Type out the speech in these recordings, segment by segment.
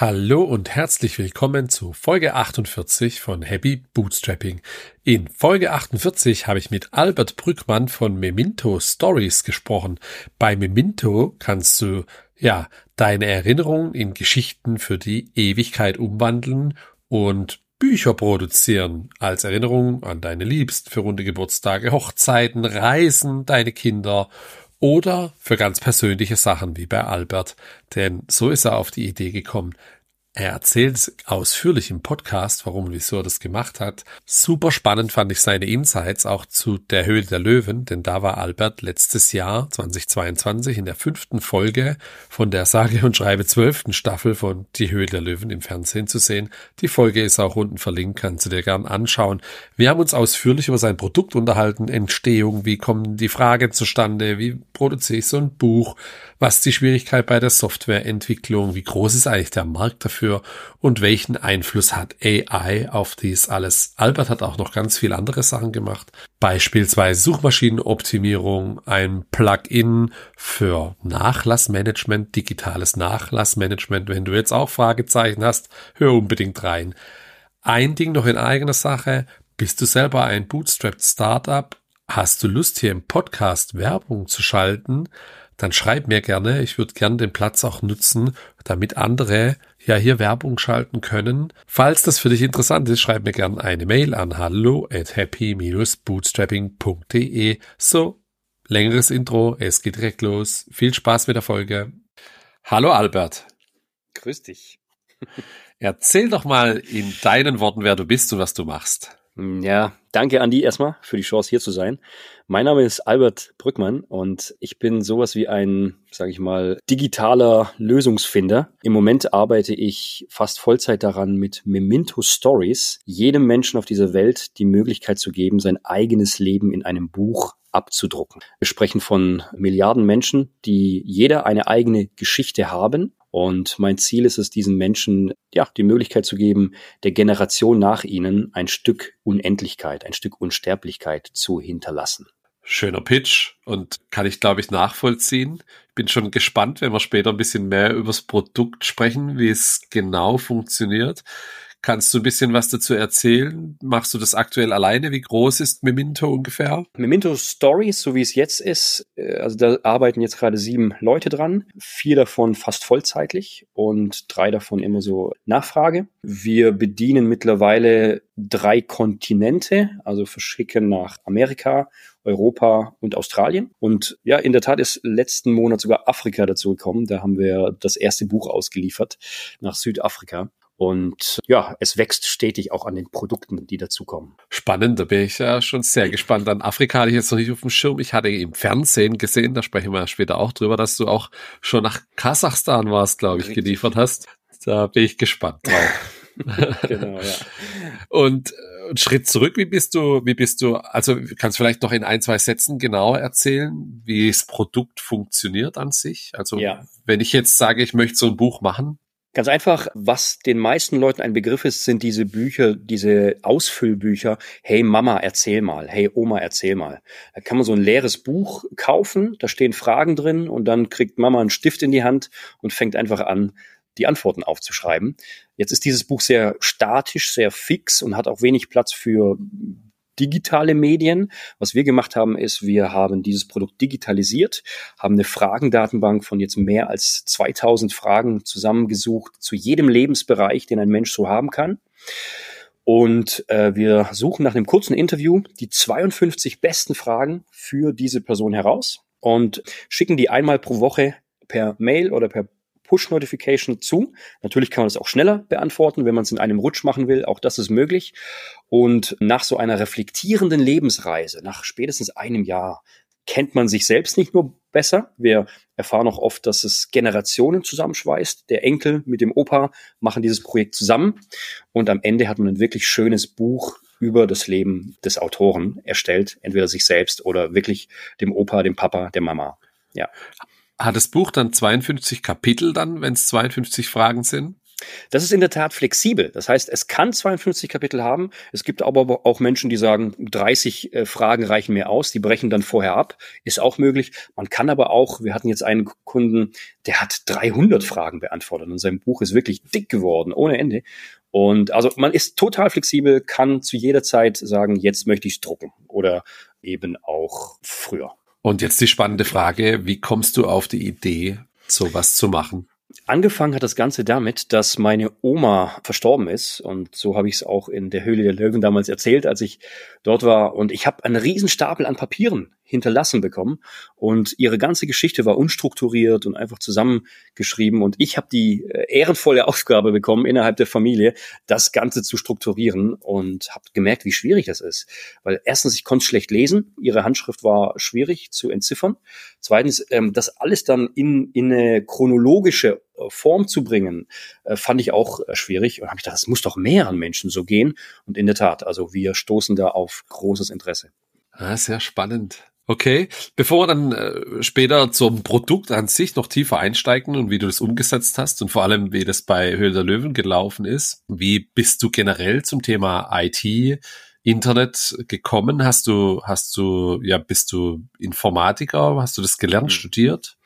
Hallo und herzlich willkommen zu Folge 48 von Happy Bootstrapping. In Folge 48 habe ich mit Albert Brückmann von Memento Stories gesprochen. Bei Memento kannst du ja deine Erinnerungen in Geschichten für die Ewigkeit umwandeln und Bücher produzieren als Erinnerung an deine Liebsten für runde Geburtstage, Hochzeiten, Reisen, deine Kinder oder für ganz persönliche Sachen wie bei Albert, denn so ist er auf die Idee gekommen, er erzählt ausführlich im Podcast, warum und wieso er das gemacht hat. Super spannend fand ich seine Insights auch zu der Höhle der Löwen, denn da war Albert letztes Jahr 2022 in der fünften Folge von der sage und schreibe zwölften Staffel von Die Höhle der Löwen im Fernsehen zu sehen. Die Folge ist auch unten verlinkt, kannst du dir gern anschauen. Wir haben uns ausführlich über sein Produkt unterhalten, Entstehung, wie kommen die Fragen zustande, wie produziere ich so ein Buch, was die Schwierigkeit bei der Softwareentwicklung, wie groß ist eigentlich der Markt dafür und welchen Einfluss hat AI auf dies alles. Albert hat auch noch ganz viele andere Sachen gemacht, beispielsweise Suchmaschinenoptimierung, ein Plugin für Nachlassmanagement, digitales Nachlassmanagement. Wenn du jetzt auch Fragezeichen hast, hör unbedingt rein. Ein Ding noch in eigener Sache. Bist du selber ein Bootstrapped Startup? Hast du Lust, hier im Podcast Werbung zu schalten? dann schreib mir gerne. Ich würde gern den Platz auch nutzen, damit andere ja hier Werbung schalten können. Falls das für dich interessant ist, schreib mir gern eine Mail an hallo at happy-bootstrapping.de. So, längeres Intro, es geht direkt los. Viel Spaß mit der Folge. Hallo Albert. Grüß dich. Erzähl doch mal in deinen Worten, wer du bist und was du machst. Ja, danke Andi erstmal für die Chance hier zu sein. Mein Name ist Albert Brückmann und ich bin sowas wie ein, sage ich mal, digitaler Lösungsfinder. Im Moment arbeite ich fast Vollzeit daran, mit Memento Stories jedem Menschen auf dieser Welt die Möglichkeit zu geben, sein eigenes Leben in einem Buch abzudrucken. Wir sprechen von Milliarden Menschen, die jeder eine eigene Geschichte haben und mein Ziel ist es, diesen Menschen ja die Möglichkeit zu geben, der Generation nach ihnen ein Stück Unendlichkeit, ein Stück Unsterblichkeit zu hinterlassen. Schöner Pitch und kann ich, glaube ich, nachvollziehen. Bin schon gespannt, wenn wir später ein bisschen mehr über das Produkt sprechen, wie es genau funktioniert. Kannst du ein bisschen was dazu erzählen? Machst du das aktuell alleine? Wie groß ist Memento ungefähr? Memento Stories, so wie es jetzt ist, äh, also da arbeiten jetzt gerade sieben Leute dran, vier davon fast vollzeitlich und drei davon immer so Nachfrage. Wir bedienen mittlerweile drei Kontinente, also verschicken nach Amerika, Europa und Australien. Und ja, in der Tat ist letzten Monat sogar Afrika dazu gekommen. Da haben wir das erste Buch ausgeliefert nach Südafrika. Und ja, es wächst stetig auch an den Produkten, die dazukommen. Spannend, da bin ich ja schon sehr gespannt. An Afrika hatte ich jetzt noch nicht auf dem Schirm. Ich hatte im Fernsehen gesehen, da sprechen wir später auch drüber, dass du auch schon nach Kasachstan warst, glaube ich, Richtig. geliefert hast. Da bin ich gespannt drauf. genau, ja. Und äh, Schritt zurück, wie bist du, wie bist du, also kannst du vielleicht noch in ein, zwei Sätzen genauer erzählen, wie das Produkt funktioniert an sich? Also ja. wenn ich jetzt sage, ich möchte so ein Buch machen, Ganz einfach, was den meisten Leuten ein Begriff ist, sind diese Bücher, diese Ausfüllbücher. Hey Mama, erzähl mal. Hey Oma, erzähl mal. Da kann man so ein leeres Buch kaufen, da stehen Fragen drin und dann kriegt Mama einen Stift in die Hand und fängt einfach an, die Antworten aufzuschreiben. Jetzt ist dieses Buch sehr statisch, sehr fix und hat auch wenig Platz für digitale Medien. Was wir gemacht haben, ist, wir haben dieses Produkt digitalisiert, haben eine Fragendatenbank von jetzt mehr als 2000 Fragen zusammengesucht zu jedem Lebensbereich, den ein Mensch so haben kann. Und äh, wir suchen nach einem kurzen Interview die 52 besten Fragen für diese Person heraus und schicken die einmal pro Woche per Mail oder per Push-Notification zu. Natürlich kann man das auch schneller beantworten, wenn man es in einem Rutsch machen will. Auch das ist möglich. Und nach so einer reflektierenden Lebensreise, nach spätestens einem Jahr, kennt man sich selbst nicht nur besser. Wir erfahren auch oft, dass es Generationen zusammenschweißt. Der Enkel mit dem Opa machen dieses Projekt zusammen. Und am Ende hat man ein wirklich schönes Buch über das Leben des Autoren erstellt. Entweder sich selbst oder wirklich dem Opa, dem Papa, der Mama. Ja. Hat das Buch dann 52 Kapitel dann, wenn es 52 Fragen sind? Das ist in der Tat flexibel. Das heißt, es kann 52 Kapitel haben. Es gibt aber auch Menschen, die sagen, 30 äh, Fragen reichen mir aus. Die brechen dann vorher ab. Ist auch möglich. Man kann aber auch, wir hatten jetzt einen Kunden, der hat 300 Fragen beantwortet und sein Buch ist wirklich dick geworden, ohne Ende. Und also man ist total flexibel, kann zu jeder Zeit sagen, jetzt möchte ich es drucken oder eben auch früher. Und jetzt die spannende Frage, wie kommst du auf die Idee, sowas zu machen? Angefangen hat das Ganze damit, dass meine Oma verstorben ist und so habe ich es auch in der Höhle der Löwen damals erzählt, als ich dort war und ich habe einen Riesenstapel an Papieren hinterlassen bekommen. Und ihre ganze Geschichte war unstrukturiert und einfach zusammengeschrieben. Und ich habe die äh, ehrenvolle Aufgabe bekommen, innerhalb der Familie das Ganze zu strukturieren und habe gemerkt, wie schwierig das ist. Weil erstens, ich konnte schlecht lesen, ihre Handschrift war schwierig zu entziffern. Zweitens, ähm, das alles dann in, in eine chronologische äh, Form zu bringen, äh, fand ich auch schwierig. Und habe ich gedacht, das muss doch mehreren Menschen so gehen. Und in der Tat, also wir stoßen da auf großes Interesse. Ah, sehr spannend. Okay, bevor wir dann äh, später zum Produkt an sich noch tiefer einsteigen und wie du das umgesetzt hast und vor allem, wie das bei Höhle der Löwen gelaufen ist, wie bist du generell zum Thema IT, Internet gekommen? Hast du, hast du, ja, bist du Informatiker? Hast du das gelernt, mhm. studiert?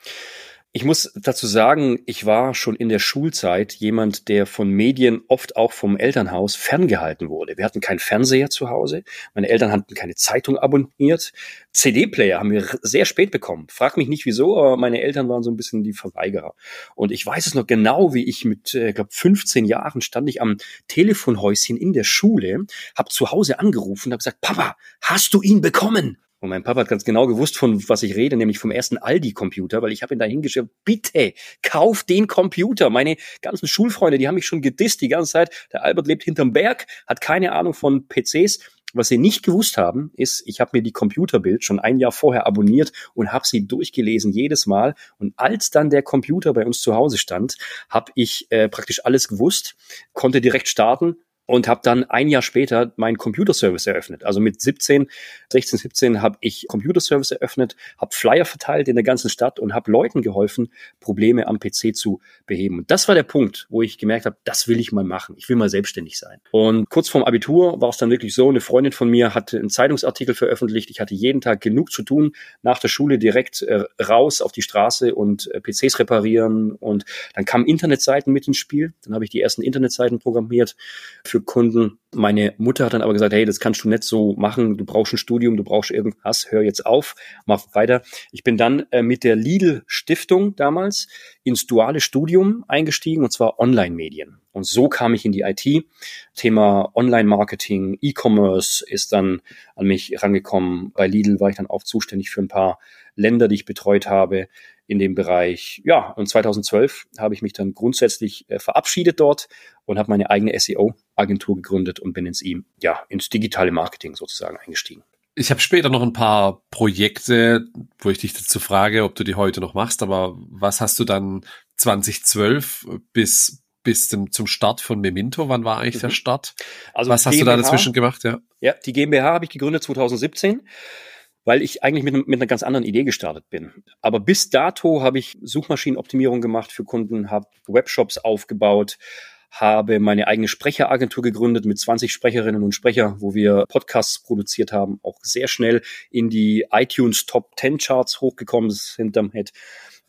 Ich muss dazu sagen, ich war schon in der Schulzeit jemand, der von Medien oft auch vom Elternhaus ferngehalten wurde. Wir hatten keinen Fernseher zu Hause. Meine Eltern hatten keine Zeitung abonniert. CD-Player haben wir sehr spät bekommen. Frag mich nicht wieso, aber meine Eltern waren so ein bisschen die Verweigerer. Und ich weiß es noch genau, wie ich mit, äh, glaube 15 Jahren stand ich am Telefonhäuschen in der Schule, habe zu Hause angerufen und habe gesagt, Papa, hast du ihn bekommen? Und mein Papa hat ganz genau gewusst, von was ich rede, nämlich vom ersten Aldi-Computer, weil ich habe ihn da hingeschrieben, bitte, kauf den Computer. Meine ganzen Schulfreunde, die haben mich schon gedisst die ganze Zeit. Der Albert lebt hinterm Berg, hat keine Ahnung von PCs. Was sie nicht gewusst haben, ist, ich habe mir die Computerbild schon ein Jahr vorher abonniert und habe sie durchgelesen jedes Mal. Und als dann der Computer bei uns zu Hause stand, habe ich äh, praktisch alles gewusst, konnte direkt starten, und habe dann ein Jahr später meinen Computerservice eröffnet. Also mit 17, 16, 17 habe ich Computerservice eröffnet, habe Flyer verteilt in der ganzen Stadt und habe Leuten geholfen, Probleme am PC zu beheben. Und das war der Punkt, wo ich gemerkt habe, das will ich mal machen. Ich will mal selbstständig sein. Und kurz vorm Abitur war es dann wirklich so, eine Freundin von mir hatte einen Zeitungsartikel veröffentlicht. Ich hatte jeden Tag genug zu tun, nach der Schule direkt äh, raus auf die Straße und äh, PCs reparieren. Und dann kamen Internetseiten mit ins Spiel. Dann habe ich die ersten Internetseiten programmiert für Kunden. Meine Mutter hat dann aber gesagt, hey, das kannst du nicht so machen. Du brauchst ein Studium, du brauchst irgendwas. Hör jetzt auf, mach weiter. Ich bin dann äh, mit der Lidl Stiftung damals ins duale Studium eingestiegen und zwar Online-Medien. Und so kam ich in die IT. Thema Online-Marketing, E-Commerce ist dann an mich rangekommen. Bei Lidl war ich dann auch zuständig für ein paar Länder, die ich betreut habe in dem Bereich. Ja, und 2012 habe ich mich dann grundsätzlich äh, verabschiedet dort und habe meine eigene SEO-Agentur gegründet und bin ins ihm, ja, ins digitale Marketing sozusagen eingestiegen. Ich habe später noch ein paar Projekte, wo ich dich dazu frage, ob du die heute noch machst, aber was hast du dann 2012 bis bis zum, zum Start von Memento? Wann war eigentlich mhm. der Start? Also was hast GmbH, du da dazwischen gemacht? Ja, ja die GmbH habe ich gegründet 2017 weil ich eigentlich mit, mit einer ganz anderen Idee gestartet bin. Aber bis dato habe ich Suchmaschinenoptimierung gemacht für Kunden, habe Webshops aufgebaut, habe meine eigene Sprecheragentur gegründet mit 20 Sprecherinnen und Sprecher, wo wir Podcasts produziert haben, auch sehr schnell in die iTunes Top 10 Charts hochgekommen sind damit.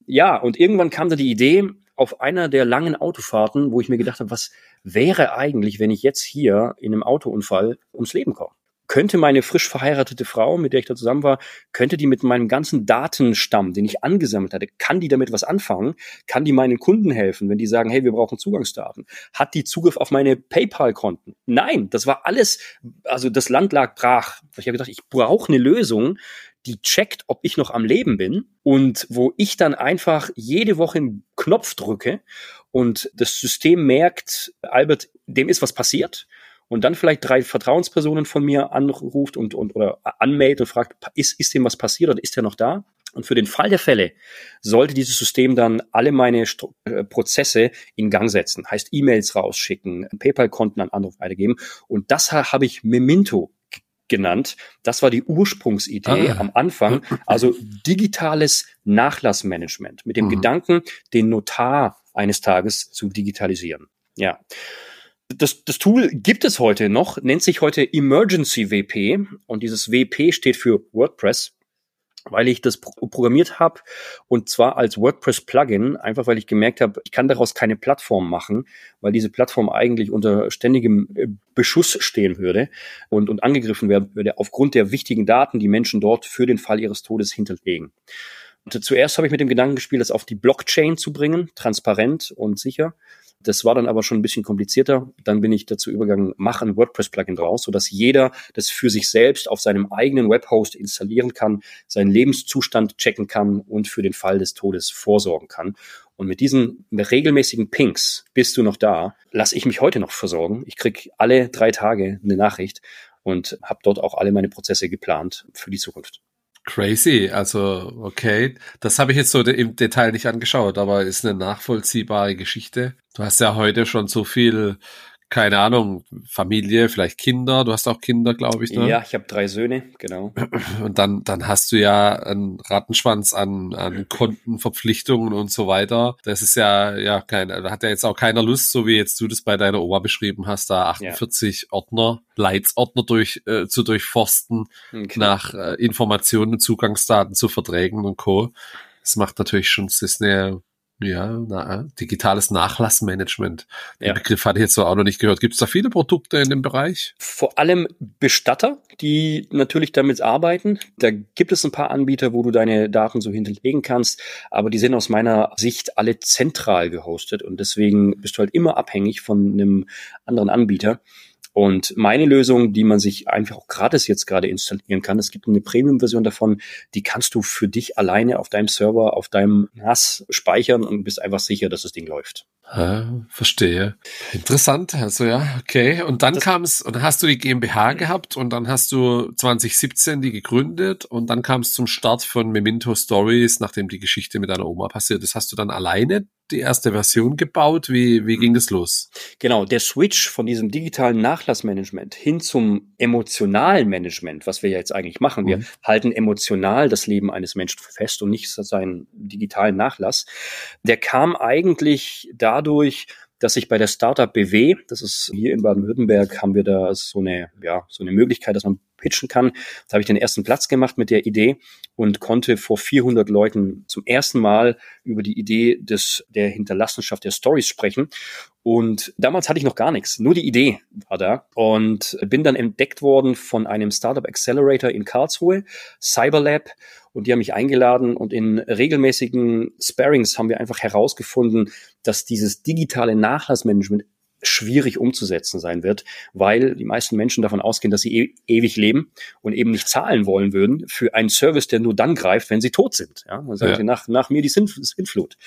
Ja, und irgendwann kam da die Idee, auf einer der langen Autofahrten, wo ich mir gedacht habe, was wäre eigentlich, wenn ich jetzt hier in einem Autounfall ums Leben komme? Könnte meine frisch verheiratete Frau, mit der ich da zusammen war, könnte die mit meinem ganzen Datenstamm, den ich angesammelt hatte, kann die damit was anfangen? Kann die meinen Kunden helfen, wenn die sagen, hey, wir brauchen Zugangsdaten? Hat die Zugriff auf meine PayPal-Konten? Nein, das war alles, also das Land lag brach. Ich habe gedacht, ich brauche eine Lösung, die checkt, ob ich noch am Leben bin und wo ich dann einfach jede Woche einen Knopf drücke und das System merkt, Albert, dem ist was passiert und dann vielleicht drei Vertrauenspersonen von mir anruft und, und oder anmeldet und fragt, ist, ist dem was passiert oder ist er noch da? Und für den Fall der Fälle sollte dieses System dann alle meine St äh, Prozesse in Gang setzen. Heißt E-Mails rausschicken, PayPal-Konten an andere weitergeben. Und das habe ich Memento genannt. Das war die Ursprungsidee ah. am Anfang. Also digitales Nachlassmanagement mit dem mhm. Gedanken, den Notar eines Tages zu digitalisieren. Ja. Das, das Tool gibt es heute noch, nennt sich heute Emergency WP und dieses WP steht für WordPress weil ich das programmiert habe und zwar als WordPress-Plugin, einfach weil ich gemerkt habe, ich kann daraus keine Plattform machen, weil diese Plattform eigentlich unter ständigem äh, Beschuss stehen würde und, und angegriffen werden würde aufgrund der wichtigen Daten, die Menschen dort für den Fall ihres Todes hinterlegen. Und zuerst habe ich mit dem Gedanken gespielt, das auf die Blockchain zu bringen, transparent und sicher. Das war dann aber schon ein bisschen komplizierter. Dann bin ich dazu übergegangen, mach ein WordPress-Plugin draus, sodass jeder das für sich selbst auf seinem eigenen Webhost installieren kann, seinen Lebenszustand checken kann und für den Fall des Todes vorsorgen kann. Und mit diesen regelmäßigen Pings, bist du noch da, lasse ich mich heute noch versorgen. Ich krieg alle drei Tage eine Nachricht und habe dort auch alle meine Prozesse geplant für die Zukunft. Crazy, also okay, das habe ich jetzt so im Detail nicht angeschaut, aber ist eine nachvollziehbare Geschichte. Du hast ja heute schon so viel keine Ahnung, Familie, vielleicht Kinder. Du hast auch Kinder, glaube ich. Ne? Ja, ich habe drei Söhne, genau. Und dann, dann hast du ja einen Rattenschwanz an, an Kontenverpflichtungen und so weiter. Das ist ja, ja, kein, da hat ja jetzt auch keiner Lust, so wie jetzt du das bei deiner Oma beschrieben hast, da 48 ja. Ordner, Leitsordner durch, äh, zu durchforsten, okay. nach äh, Informationen, Zugangsdaten zu Verträgen und Co. Das macht natürlich schon, das ist eine ja, na, digitales Nachlassmanagement. Den ja. Begriff hatte ich jetzt so auch noch nicht gehört. Gibt es da viele Produkte in dem Bereich? Vor allem Bestatter, die natürlich damit arbeiten. Da gibt es ein paar Anbieter, wo du deine Daten so hinterlegen kannst, aber die sind aus meiner Sicht alle zentral gehostet und deswegen bist du halt immer abhängig von einem anderen Anbieter. Und meine Lösung, die man sich einfach auch gratis jetzt gerade installieren kann, es gibt eine Premium-Version davon, die kannst du für dich alleine auf deinem Server, auf deinem NAS speichern und bist einfach sicher, dass das Ding läuft. Ah, verstehe. Interessant, also ja, okay. Und dann kam es, und dann hast du die GmbH gehabt und dann hast du 2017 die gegründet und dann kam es zum Start von Memento Stories, nachdem die Geschichte mit deiner Oma passiert ist. Hast du dann alleine die erste Version gebaut? Wie, wie ging das los? Genau, der Switch von diesem digitalen Nachlassmanagement hin zum emotionalen Management, was wir ja jetzt eigentlich machen. Wir mhm. halten emotional das Leben eines Menschen fest und nicht seinen digitalen Nachlass. Der kam eigentlich dadurch, dass ich bei der Startup BW, das ist hier in Baden-Württemberg, haben wir da so eine, ja, so eine Möglichkeit, dass man pitchen kann. Da habe ich den ersten Platz gemacht mit der Idee und konnte vor 400 Leuten zum ersten Mal über die Idee des, der Hinterlassenschaft der Stories sprechen. Und damals hatte ich noch gar nichts, nur die Idee war da und bin dann entdeckt worden von einem Startup Accelerator in Karlsruhe, Cyberlab, und die haben mich eingeladen und in regelmäßigen Sparings haben wir einfach herausgefunden, dass dieses digitale Nachlassmanagement schwierig umzusetzen sein wird, weil die meisten Menschen davon ausgehen, dass sie e ewig leben und eben nicht zahlen wollen würden für einen Service, der nur dann greift, wenn sie tot sind. Ja, dann sagen ja. sie nach, nach mir die Sintflut.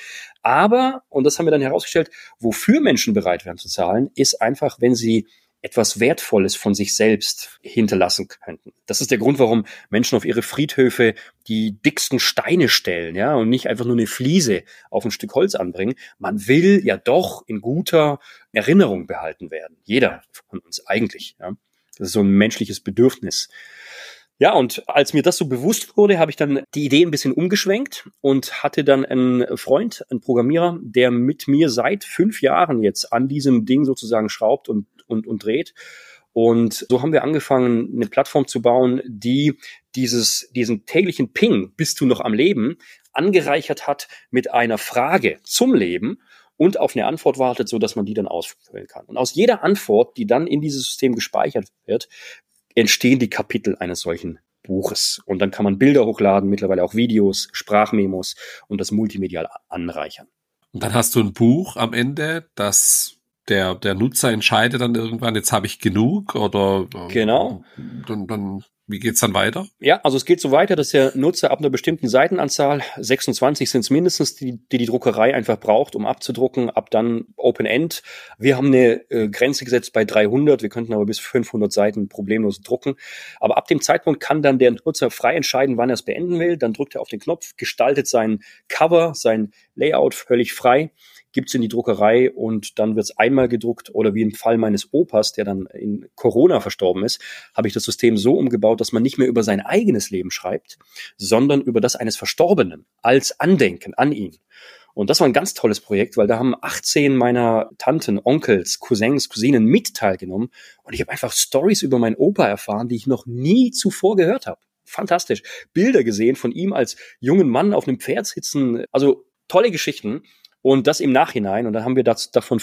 Aber, und das haben wir dann herausgestellt, wofür Menschen bereit wären zu zahlen, ist einfach, wenn sie etwas Wertvolles von sich selbst hinterlassen könnten. Das ist der Grund, warum Menschen auf ihre Friedhöfe die dicksten Steine stellen, ja, und nicht einfach nur eine Fliese auf ein Stück Holz anbringen. Man will ja doch in guter Erinnerung behalten werden. Jeder von uns eigentlich, ja. Das ist so ein menschliches Bedürfnis. Ja, und als mir das so bewusst wurde, habe ich dann die Idee ein bisschen umgeschwenkt und hatte dann einen Freund, einen Programmierer, der mit mir seit fünf Jahren jetzt an diesem Ding sozusagen schraubt und und, und dreht. Und so haben wir angefangen, eine Plattform zu bauen, die dieses, diesen täglichen Ping, bist du noch am Leben, angereichert hat mit einer Frage zum Leben und auf eine Antwort wartet, so dass man die dann ausfüllen kann. Und aus jeder Antwort, die dann in dieses System gespeichert wird, entstehen die Kapitel eines solchen Buches. Und dann kann man Bilder hochladen, mittlerweile auch Videos, Sprachmemos und das multimedial anreichern. Und dann hast du ein Buch am Ende, das der, der Nutzer entscheidet dann irgendwann, jetzt habe ich genug oder genau. dann, dann wie geht's dann weiter? Ja, also es geht so weiter, dass der Nutzer ab einer bestimmten Seitenanzahl, 26 sind es mindestens, die, die die Druckerei einfach braucht, um abzudrucken, ab dann Open End. Wir haben eine äh, Grenze gesetzt bei 300, wir könnten aber bis 500 Seiten problemlos drucken. Aber ab dem Zeitpunkt kann dann der Nutzer frei entscheiden, wann er es beenden will. Dann drückt er auf den Knopf, gestaltet sein Cover, sein Layout völlig frei gibt's in die Druckerei und dann wird's einmal gedruckt oder wie im Fall meines Opas, der dann in Corona verstorben ist, habe ich das System so umgebaut, dass man nicht mehr über sein eigenes Leben schreibt, sondern über das eines Verstorbenen als Andenken an ihn. Und das war ein ganz tolles Projekt, weil da haben 18 meiner Tanten, Onkels, Cousins, Cousinen mit teilgenommen. Und ich habe einfach Stories über meinen Opa erfahren, die ich noch nie zuvor gehört habe. Fantastisch. Bilder gesehen von ihm als jungen Mann auf einem Pferd sitzen. Also tolle Geschichten. Und das im Nachhinein. Und dann haben wir das, davon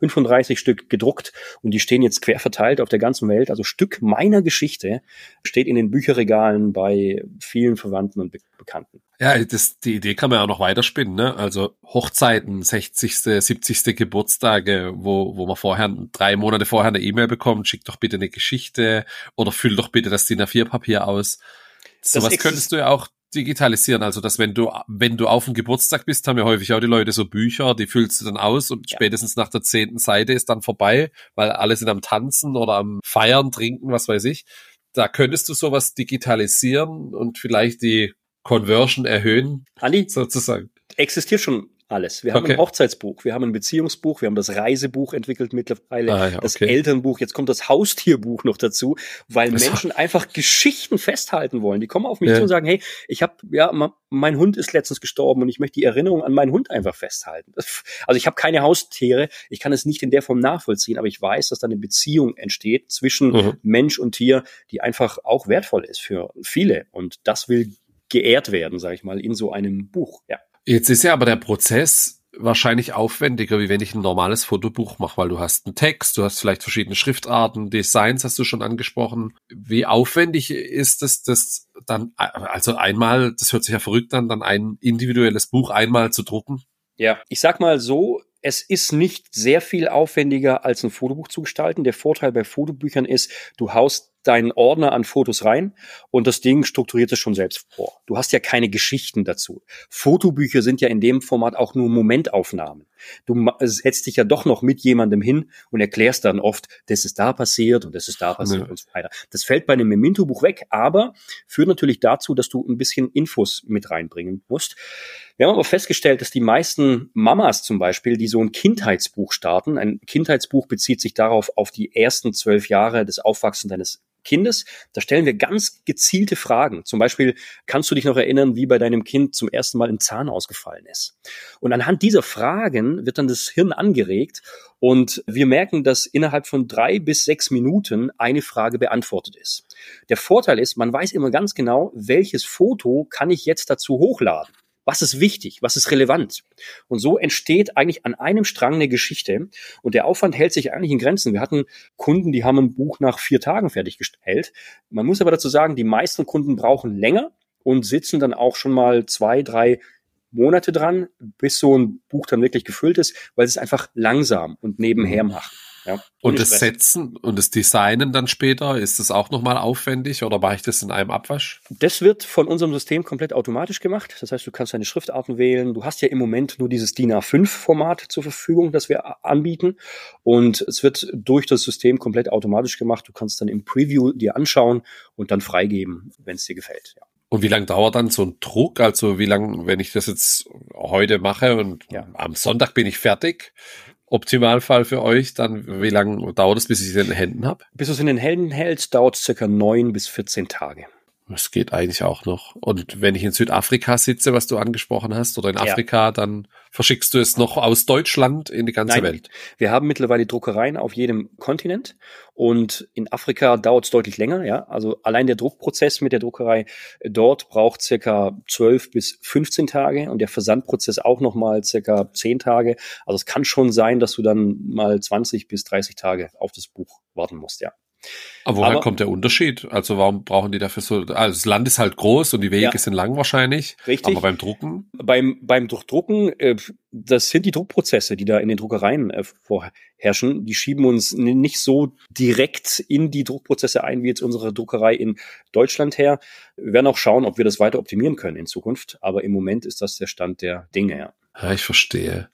35 Stück gedruckt und die stehen jetzt quer verteilt auf der ganzen Welt. Also Stück meiner Geschichte steht in den Bücherregalen bei vielen Verwandten und Be Bekannten. Ja, das, die Idee kann man auch noch weiterspinnen, ne? Also Hochzeiten, 60., 70. Geburtstage, wo, wo man vorher, drei Monate vorher eine E-Mail bekommt, schickt doch bitte eine Geschichte oder füll doch bitte das DIN A4-Papier aus. Sowas könntest du ja auch digitalisieren. Also, dass wenn du, wenn du auf dem Geburtstag bist, haben ja häufig auch die Leute so Bücher, die füllst du dann aus und ja. spätestens nach der zehnten Seite ist dann vorbei, weil alle sind am Tanzen oder am Feiern, Trinken, was weiß ich. Da könntest du sowas digitalisieren und vielleicht die Conversion erhöhen. Andi, sozusagen. Existiert schon alles. Wir haben okay. ein Hochzeitsbuch, wir haben ein Beziehungsbuch, wir haben das Reisebuch entwickelt mittlerweile, ah, ja, okay. das Elternbuch, jetzt kommt das Haustierbuch noch dazu, weil das Menschen einfach Geschichten festhalten wollen. Die kommen auf mich ja. zu und sagen, hey, ich habe ja mein Hund ist letztens gestorben und ich möchte die Erinnerung an meinen Hund einfach festhalten. Also ich habe keine Haustiere, ich kann es nicht in der Form nachvollziehen, aber ich weiß, dass da eine Beziehung entsteht zwischen mhm. Mensch und Tier, die einfach auch wertvoll ist für viele und das will geehrt werden, sage ich mal, in so einem Buch. Ja. Jetzt ist ja aber der Prozess wahrscheinlich aufwendiger, wie wenn ich ein normales Fotobuch mache, weil du hast einen Text, du hast vielleicht verschiedene Schriftarten, Designs hast du schon angesprochen. Wie aufwendig ist es, das dann, also einmal, das hört sich ja verrückt an, dann ein individuelles Buch einmal zu drucken? Ja, ich sag mal so, es ist nicht sehr viel aufwendiger als ein Fotobuch zu gestalten. Der Vorteil bei Fotobüchern ist, du haust deinen Ordner an Fotos rein und das Ding strukturiert es schon selbst vor. Du hast ja keine Geschichten dazu. Fotobücher sind ja in dem Format auch nur Momentaufnahmen. Du setzt dich ja doch noch mit jemandem hin und erklärst dann oft, das ist da passiert und das ist da passiert ja. und so weiter. Das fällt bei einem Memento-Buch weg, aber führt natürlich dazu, dass du ein bisschen Infos mit reinbringen musst. Wir haben aber festgestellt, dass die meisten Mamas zum Beispiel, die so ein Kindheitsbuch starten, ein Kindheitsbuch bezieht sich darauf, auf die ersten zwölf Jahre des Aufwachsens deines Kindes. Da stellen wir ganz gezielte Fragen. Zum Beispiel, kannst du dich noch erinnern, wie bei deinem Kind zum ersten Mal ein Zahn ausgefallen ist? Und anhand dieser Fragen wird dann das Hirn angeregt und wir merken, dass innerhalb von drei bis sechs Minuten eine Frage beantwortet ist. Der Vorteil ist, man weiß immer ganz genau, welches Foto kann ich jetzt dazu hochladen. Was ist wichtig? Was ist relevant? Und so entsteht eigentlich an einem Strang eine Geschichte. Und der Aufwand hält sich eigentlich in Grenzen. Wir hatten Kunden, die haben ein Buch nach vier Tagen fertiggestellt. Man muss aber dazu sagen, die meisten Kunden brauchen länger und sitzen dann auch schon mal zwei, drei Monate dran, bis so ein Buch dann wirklich gefüllt ist, weil sie es einfach langsam und nebenher mhm. machen. Ja, und das Setzen und das Designen dann später, ist das auch nochmal aufwendig oder mache ich das in einem Abwasch? Das wird von unserem System komplett automatisch gemacht. Das heißt, du kannst deine Schriftarten wählen. Du hast ja im Moment nur dieses DIN A5-Format zur Verfügung, das wir anbieten. Und es wird durch das System komplett automatisch gemacht. Du kannst dann im Preview dir anschauen und dann freigeben, wenn es dir gefällt. Ja. Und wie lange dauert dann so ein Druck? Also wie lange, wenn ich das jetzt heute mache und ja. am Sonntag bin ich fertig, Optimalfall für euch, dann wie lange dauert es, bis ich es in den Händen habe? Bis du es in den Händen hältst, dauert es circa neun bis 14 Tage. Das geht eigentlich auch noch. Und wenn ich in Südafrika sitze, was du angesprochen hast, oder in Afrika, ja. dann verschickst du es noch aus Deutschland in die ganze Nein, Welt. Wir haben mittlerweile Druckereien auf jedem Kontinent und in Afrika dauert es deutlich länger. Ja, also allein der Druckprozess mit der Druckerei dort braucht circa 12 bis 15 Tage und der Versandprozess auch noch mal circa 10 Tage. Also es kann schon sein, dass du dann mal 20 bis 30 Tage auf das Buch warten musst. Ja. Aber woher Aber, kommt der Unterschied? Also warum brauchen die dafür so, also das Land ist halt groß und die Wege ja, sind lang wahrscheinlich. Richtig. Aber beim Drucken? Beim, beim Drucken, äh, das sind die Druckprozesse, die da in den Druckereien äh, vorherrschen. Die schieben uns nicht so direkt in die Druckprozesse ein, wie jetzt unsere Druckerei in Deutschland her. Wir werden auch schauen, ob wir das weiter optimieren können in Zukunft. Aber im Moment ist das der Stand der Dinge, ja. Ja, ich verstehe.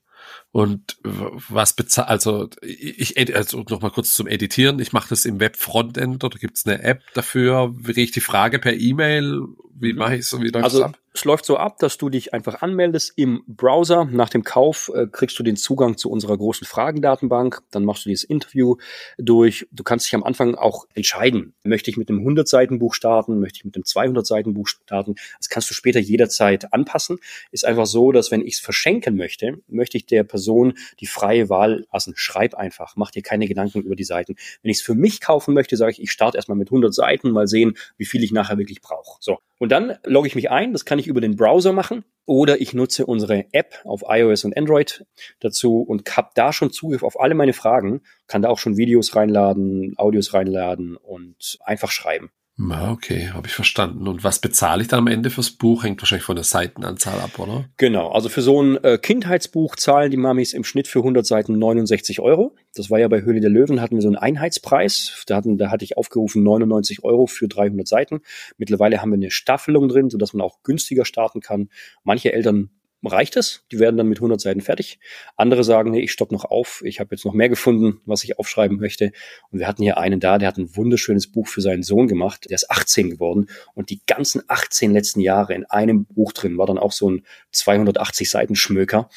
Und was bezahlt, also ich, also noch mal kurz zum Editieren, ich mache das im Web Frontend oder gibt es eine App dafür? Kriege ich die Frage per E-Mail wie mhm. mache ich so? Wie läuft also, ab? Es läuft so ab, dass du dich einfach anmeldest im Browser. Nach dem Kauf äh, kriegst du den Zugang zu unserer großen Fragendatenbank. Dann machst du dieses Interview durch. Du kannst dich am Anfang auch entscheiden. Möchte ich mit einem 100 Seiten Buch starten? Möchte ich mit einem 200 Seiten Buch starten? Das kannst du später jederzeit anpassen. Ist einfach so, dass wenn ich es verschenken möchte, möchte ich der Person die freie Wahl lassen. Schreib einfach. Mach dir keine Gedanken über die Seiten. Wenn ich es für mich kaufen möchte, sage ich, ich starte erstmal mit 100 Seiten, mal sehen, wie viel ich nachher wirklich brauche. So. Und dann logge ich mich ein. Das kann ich über den Browser machen oder ich nutze unsere App auf iOS und Android dazu und habe da schon Zugriff auf alle meine Fragen, kann da auch schon Videos reinladen, Audios reinladen und einfach schreiben. Okay, habe ich verstanden. Und was bezahle ich dann am Ende fürs Buch? Hängt wahrscheinlich von der Seitenanzahl ab, oder? Genau, also für so ein äh, Kindheitsbuch zahlen die Mamis im Schnitt für 100 Seiten 69 Euro. Das war ja bei Höhle der Löwen, hatten wir so einen Einheitspreis. Da, hatten, da hatte ich aufgerufen 99 Euro für 300 Seiten. Mittlerweile haben wir eine Staffelung drin, sodass man auch günstiger starten kann. Manche Eltern reicht es. Die werden dann mit 100 Seiten fertig. Andere sagen, nee, ich stock noch auf. Ich habe jetzt noch mehr gefunden, was ich aufschreiben möchte. Und wir hatten hier einen da, der hat ein wunderschönes Buch für seinen Sohn gemacht. Der ist 18 geworden und die ganzen 18 letzten Jahre in einem Buch drin war dann auch so ein 280 Seiten Schmöker.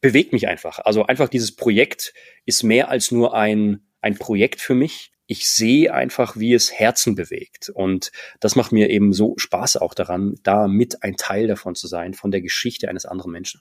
Bewegt mich einfach. Also einfach dieses Projekt ist mehr als nur ein ein Projekt für mich, ich sehe einfach, wie es Herzen bewegt. Und das macht mir eben so Spaß auch daran, da mit ein Teil davon zu sein, von der Geschichte eines anderen Menschen.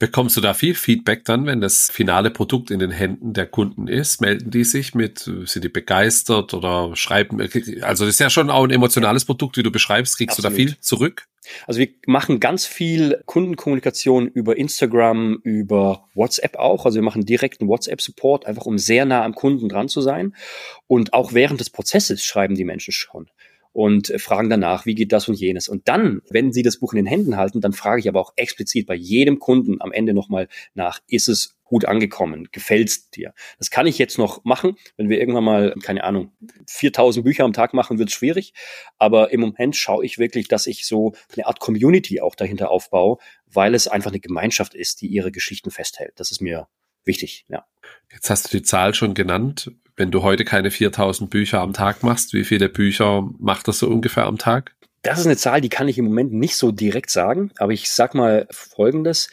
Bekommst du da viel Feedback dann, wenn das finale Produkt in den Händen der Kunden ist? Melden die sich mit, sind die begeistert oder schreiben? Also das ist ja schon auch ein emotionales Produkt, wie du beschreibst. Kriegst Absolut. du da viel zurück? Also wir machen ganz viel Kundenkommunikation über Instagram, über WhatsApp auch. Also wir machen direkten WhatsApp-Support, einfach um sehr nah am Kunden dran zu sein. Und auch während des Prozesses schreiben die Menschen schon und fragen danach, wie geht das und jenes. Und dann, wenn sie das Buch in den Händen halten, dann frage ich aber auch explizit bei jedem Kunden am Ende nochmal nach, ist es gut angekommen? Gefällt's dir? Das kann ich jetzt noch machen. Wenn wir irgendwann mal, keine Ahnung, 4000 Bücher am Tag machen, wird's schwierig. Aber im Moment schaue ich wirklich, dass ich so eine Art Community auch dahinter aufbaue, weil es einfach eine Gemeinschaft ist, die ihre Geschichten festhält. Das ist mir wichtig, ja. Jetzt hast du die Zahl schon genannt. Wenn du heute keine 4000 Bücher am Tag machst, wie viele Bücher macht das so ungefähr am Tag? Das ist eine Zahl, die kann ich im Moment nicht so direkt sagen, aber ich sag mal Folgendes.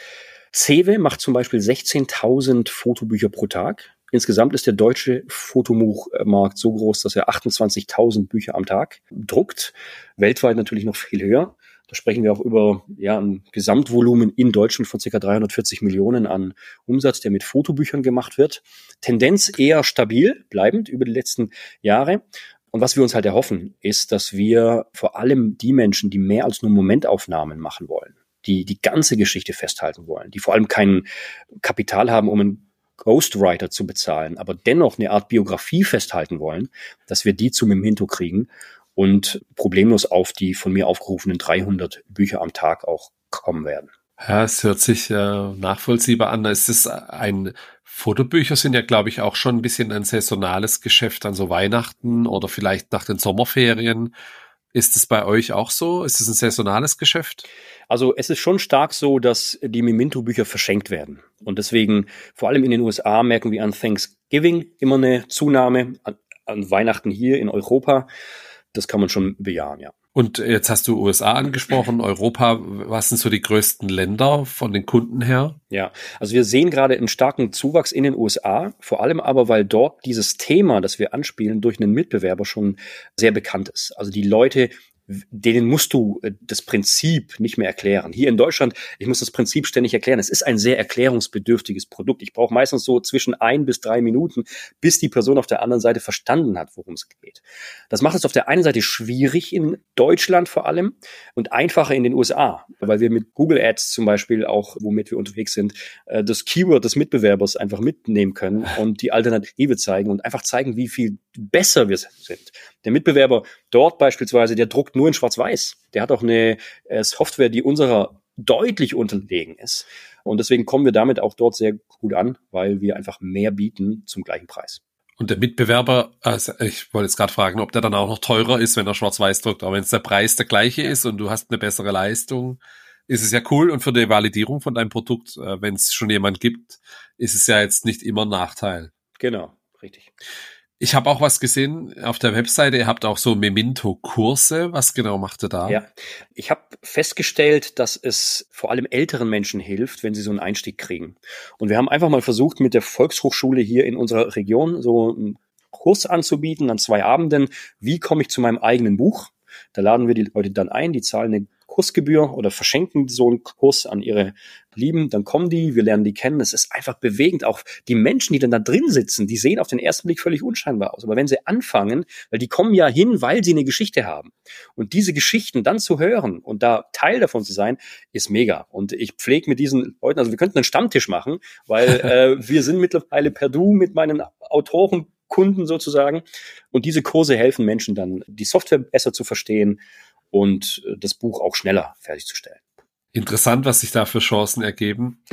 Cewe macht zum Beispiel 16.000 Fotobücher pro Tag. Insgesamt ist der deutsche Fotobuchmarkt so groß, dass er 28.000 Bücher am Tag druckt. Weltweit natürlich noch viel höher. Da sprechen wir auch über ja, ein Gesamtvolumen in Deutschland von ca. 340 Millionen an Umsatz, der mit Fotobüchern gemacht wird. Tendenz eher stabil, bleibend über die letzten Jahre. Und was wir uns halt erhoffen, ist, dass wir vor allem die Menschen, die mehr als nur Momentaufnahmen machen wollen, die die ganze Geschichte festhalten wollen, die vor allem kein Kapital haben, um einen Ghostwriter zu bezahlen, aber dennoch eine Art Biografie festhalten wollen, dass wir die zum Memento kriegen und problemlos auf die von mir aufgerufenen 300 Bücher am Tag auch kommen werden. Ja, es hört sich äh, nachvollziehbar an. Es ist ein Fotobücher sind ja, glaube ich, auch schon ein bisschen ein saisonales Geschäft an so Weihnachten oder vielleicht nach den Sommerferien. Ist es bei euch auch so? Ist es ein saisonales Geschäft? Also es ist schon stark so, dass die Memento-Bücher verschenkt werden. Und deswegen, vor allem in den USA, merken wir an Thanksgiving immer eine Zunahme, an, an Weihnachten hier in Europa das kann man schon bejahen, ja. Und jetzt hast du USA angesprochen, Europa. Was sind so die größten Länder von den Kunden her? Ja, also wir sehen gerade einen starken Zuwachs in den USA, vor allem aber, weil dort dieses Thema, das wir anspielen, durch einen Mitbewerber schon sehr bekannt ist. Also die Leute denen musst du äh, das Prinzip nicht mehr erklären. Hier in Deutschland, ich muss das Prinzip ständig erklären. Es ist ein sehr erklärungsbedürftiges Produkt. Ich brauche meistens so zwischen ein bis drei Minuten, bis die Person auf der anderen Seite verstanden hat, worum es geht. Das macht es auf der einen Seite schwierig in Deutschland vor allem und einfacher in den USA, weil wir mit Google Ads zum Beispiel auch, womit wir unterwegs sind, äh, das Keyword des Mitbewerbers einfach mitnehmen können und die Alternative zeigen und einfach zeigen, wie viel besser wir sind. Der Mitbewerber dort beispielsweise, der druckt nur in Schwarz-Weiß. Der hat auch eine äh, Software, die unserer deutlich unterlegen ist. Und deswegen kommen wir damit auch dort sehr gut an, weil wir einfach mehr bieten zum gleichen Preis. Und der Mitbewerber, also ich wollte jetzt gerade fragen, ob der dann auch noch teurer ist, wenn er schwarz-weiß druckt. Aber wenn es der Preis der gleiche ist und du hast eine bessere Leistung, ist es ja cool. Und für die Validierung von deinem Produkt, äh, wenn es schon jemand gibt, ist es ja jetzt nicht immer ein Nachteil. Genau, richtig. Ich habe auch was gesehen auf der Webseite. Ihr habt auch so Memento-Kurse. Was genau macht ihr da? Ja, ich habe festgestellt, dass es vor allem älteren Menschen hilft, wenn sie so einen Einstieg kriegen. Und wir haben einfach mal versucht, mit der Volkshochschule hier in unserer Region so einen Kurs anzubieten an zwei Abenden. Wie komme ich zu meinem eigenen Buch? Da laden wir die Leute dann ein, die zahlen eine Kursgebühr oder verschenken so einen Kurs an ihre Lieben, dann kommen die, wir lernen die kennen. Es ist einfach bewegend. Auch die Menschen, die dann da drin sitzen, die sehen auf den ersten Blick völlig unscheinbar aus. Aber wenn sie anfangen, weil die kommen ja hin, weil sie eine Geschichte haben. Und diese Geschichten dann zu hören und da Teil davon zu sein, ist mega. Und ich pflege mit diesen Leuten, also wir könnten einen Stammtisch machen, weil äh, wir sind mittlerweile per Du mit meinen Autoren Kunden sozusagen. Und diese Kurse helfen Menschen dann, die Software besser zu verstehen, und das Buch auch schneller fertigzustellen. Interessant, was sich da für Chancen ergeben.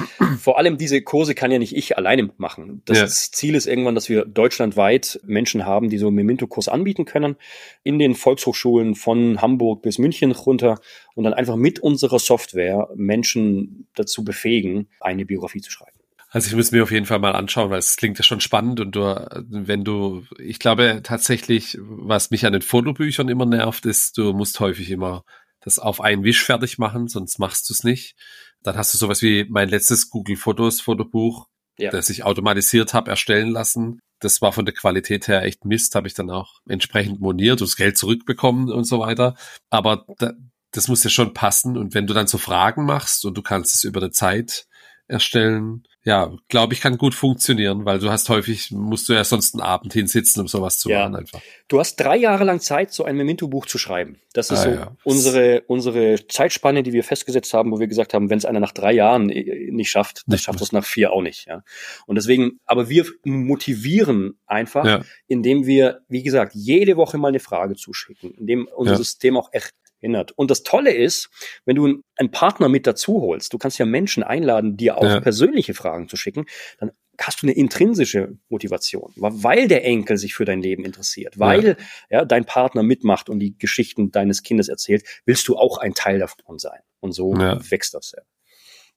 Vor allem diese Kurse kann ja nicht ich alleine machen. Das ja. Ziel ist irgendwann, dass wir deutschlandweit Menschen haben, die so einen Memento-Kurs anbieten können, in den Volkshochschulen von Hamburg bis München runter und dann einfach mit unserer Software Menschen dazu befähigen, eine Biografie zu schreiben. Also ich muss mir auf jeden Fall mal anschauen, weil es klingt ja schon spannend und du, wenn du, ich glaube tatsächlich, was mich an den Fotobüchern immer nervt, ist, du musst häufig immer das auf einen Wisch fertig machen, sonst machst du es nicht. Dann hast du sowas wie mein letztes Google Fotos Fotobuch, ja. das ich automatisiert habe erstellen lassen. Das war von der Qualität her echt Mist, habe ich dann auch entsprechend moniert und das Geld zurückbekommen und so weiter. Aber da, das muss ja schon passen und wenn du dann so Fragen machst und du kannst es über eine Zeit erstellen, ja, glaube ich, kann gut funktionieren, weil du hast häufig, musst du ja sonst einen Abend hinsitzen, um sowas zu ja. machen einfach. Du hast drei Jahre lang Zeit, so ein Memento-Buch zu schreiben. Das ist ah, so ja. unsere, unsere Zeitspanne, die wir festgesetzt haben, wo wir gesagt haben, wenn es einer nach drei Jahren nicht schafft, dann schafft es nach vier auch nicht. Ja. Und deswegen, aber wir motivieren einfach, ja. indem wir, wie gesagt, jede Woche mal eine Frage zuschicken, indem unser System auch echt erinnert. Und das Tolle ist, wenn du einen Partner mit dazu holst, du kannst ja Menschen einladen, dir auch ja. persönliche Fragen zu schicken, dann hast du eine intrinsische Motivation, weil der Enkel sich für dein Leben interessiert, weil ja. ja. dein Partner mitmacht und die Geschichten deines Kindes erzählt, willst du auch ein Teil davon sein. Und so ja. wächst das ja.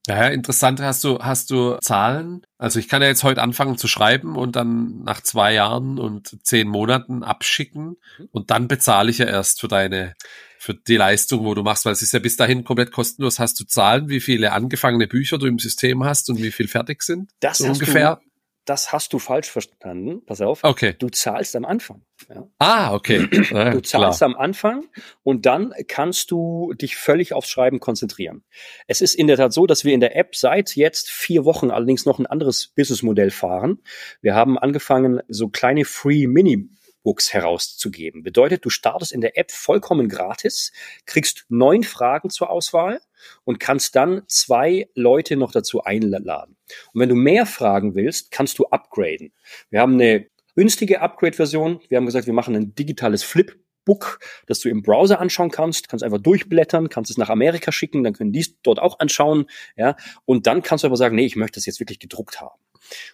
Ja, interessant. Hast du, hast du Zahlen? Also ich kann ja jetzt heute anfangen zu schreiben und dann nach zwei Jahren und zehn Monaten abschicken mhm. und dann bezahle ich ja erst für deine, für die Leistung, wo du machst, weil es ist ja bis dahin komplett kostenlos. Hast du Zahlen, wie viele angefangene Bücher du im System hast und wie viel fertig sind? Das so ungefähr. Das hast du falsch verstanden. Pass auf. Okay. Du zahlst am Anfang. Ja. Ah, okay. Ja, du zahlst klar. am Anfang und dann kannst du dich völlig aufs Schreiben konzentrieren. Es ist in der Tat so, dass wir in der App seit jetzt vier Wochen allerdings noch ein anderes Businessmodell fahren. Wir haben angefangen, so kleine Free Mini Books herauszugeben. Bedeutet, du startest in der App vollkommen gratis, kriegst neun Fragen zur Auswahl und kannst dann zwei Leute noch dazu einladen. Und wenn du mehr Fragen willst, kannst du upgraden. Wir haben eine günstige Upgrade-Version. Wir haben gesagt, wir machen ein digitales Flip Book, das du im Browser anschauen kannst, kannst einfach durchblättern, kannst es nach Amerika schicken, dann können die es dort auch anschauen, ja, und dann kannst du aber sagen, nee, ich möchte das jetzt wirklich gedruckt haben.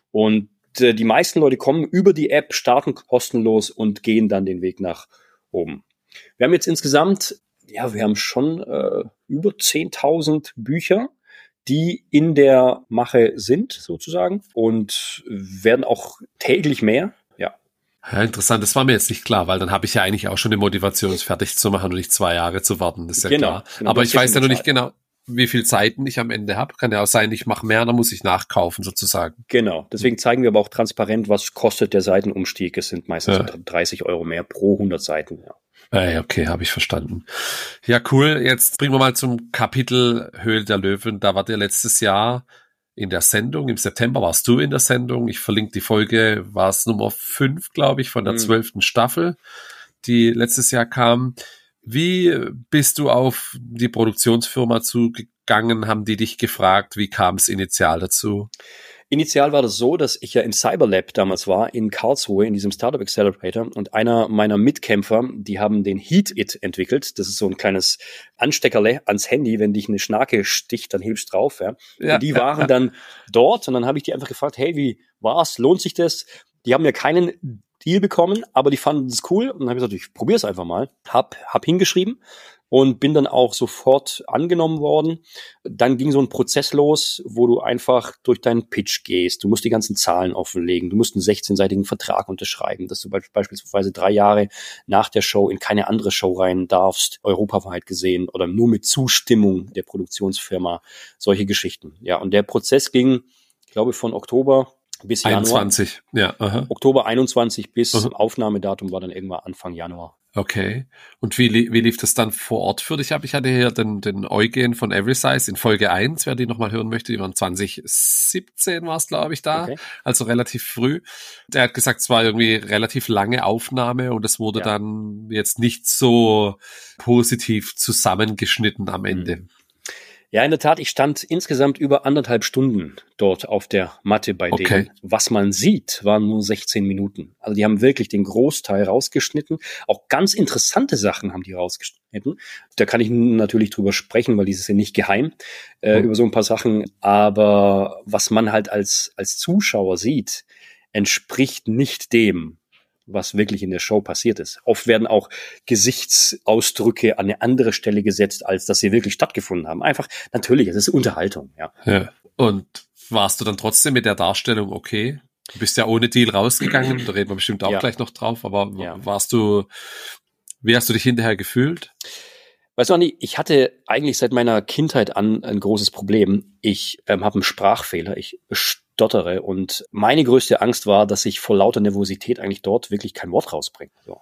Und äh, die meisten Leute kommen über die App, starten kostenlos und gehen dann den Weg nach oben. Wir haben jetzt insgesamt, ja, wir haben schon äh, über 10.000 Bücher, die in der Mache sind, sozusagen, und werden auch täglich mehr. Ja. Ja, interessant. Das war mir jetzt nicht klar, weil dann habe ich ja eigentlich auch schon eine Motivation, es fertig zu machen und nicht zwei Jahre zu warten. Das ist ja genau, klar. Genau, Aber ich weiß ja noch nicht genau, wie viel Zeiten ich am Ende habe. Kann ja auch sein, ich mache mehr, dann muss ich nachkaufen sozusagen. Genau. Deswegen zeigen wir aber auch transparent, was kostet der Seitenumstieg. Es sind meistens ja. 30 Euro mehr pro 100 Seiten. Ja. Äh, okay, habe ich verstanden. Ja, cool. Jetzt bringen wir mal zum Kapitel Höhle der Löwen. Da war der letztes Jahr in der Sendung. Im September warst du in der Sendung. Ich verlinke die Folge, war es Nummer 5, glaube ich, von der mhm. zwölften mhm. Staffel, die letztes Jahr kam. Wie bist du auf die Produktionsfirma zugegangen? Haben die dich gefragt? Wie kam es initial dazu? Initial war das so, dass ich ja im Cyberlab damals war, in Karlsruhe, in diesem Startup Accelerator. Und einer meiner Mitkämpfer, die haben den Heat It entwickelt. Das ist so ein kleines Ansteckerle ans Handy. Wenn dich eine Schnake sticht, dann hebst du drauf. Ja. ja und die waren ja. dann dort und dann habe ich die einfach gefragt, hey, wie war's? Lohnt sich das? Die haben mir keinen Deal bekommen, aber die fanden es cool und dann habe ich gesagt, ich probiere es einfach mal. Hab, hab hingeschrieben und bin dann auch sofort angenommen worden. Dann ging so ein Prozess los, wo du einfach durch deinen Pitch gehst. Du musst die ganzen Zahlen offenlegen. Du musst einen 16-seitigen Vertrag unterschreiben, dass du beispielsweise drei Jahre nach der Show in keine andere Show rein darfst, europaweit gesehen oder nur mit Zustimmung der Produktionsfirma. Solche Geschichten. Ja, und der Prozess ging, ich glaube, von Oktober bis 21, Januar. ja. Aha. Oktober 21 bis aha. Aufnahmedatum war dann irgendwann Anfang Januar. Okay. Und wie, wie lief das dann vor Ort für dich ab? Ich hatte hier den, den Eugen von Every Size in Folge 1, wer die nochmal hören möchte, die waren 2017 war es, glaube ich, da, okay. also relativ früh. Der hat gesagt, es war irgendwie relativ lange Aufnahme und es wurde ja. dann jetzt nicht so positiv zusammengeschnitten am Ende. Mhm. Ja, in der Tat, ich stand insgesamt über anderthalb Stunden dort auf der Matte bei okay. denen. Was man sieht, waren nur 16 Minuten. Also die haben wirklich den Großteil rausgeschnitten. Auch ganz interessante Sachen haben die rausgeschnitten. Da kann ich natürlich drüber sprechen, weil dieses ja nicht geheim äh, mhm. über so ein paar Sachen. Aber was man halt als, als Zuschauer sieht, entspricht nicht dem, was wirklich in der Show passiert ist. Oft werden auch Gesichtsausdrücke an eine andere Stelle gesetzt, als dass sie wirklich stattgefunden haben. Einfach, natürlich, es ist Unterhaltung, ja. ja. Und warst du dann trotzdem mit der Darstellung okay? Du bist ja ohne Deal rausgegangen, da reden wir bestimmt auch ja. gleich noch drauf, aber ja. warst du, wie hast du dich hinterher gefühlt? Weißt du, Andi, ich hatte eigentlich seit meiner Kindheit an ein großes Problem. Ich ähm, habe einen Sprachfehler. Ich stottere. Und meine größte Angst war, dass ich vor lauter Nervosität eigentlich dort wirklich kein Wort rausbringe. So.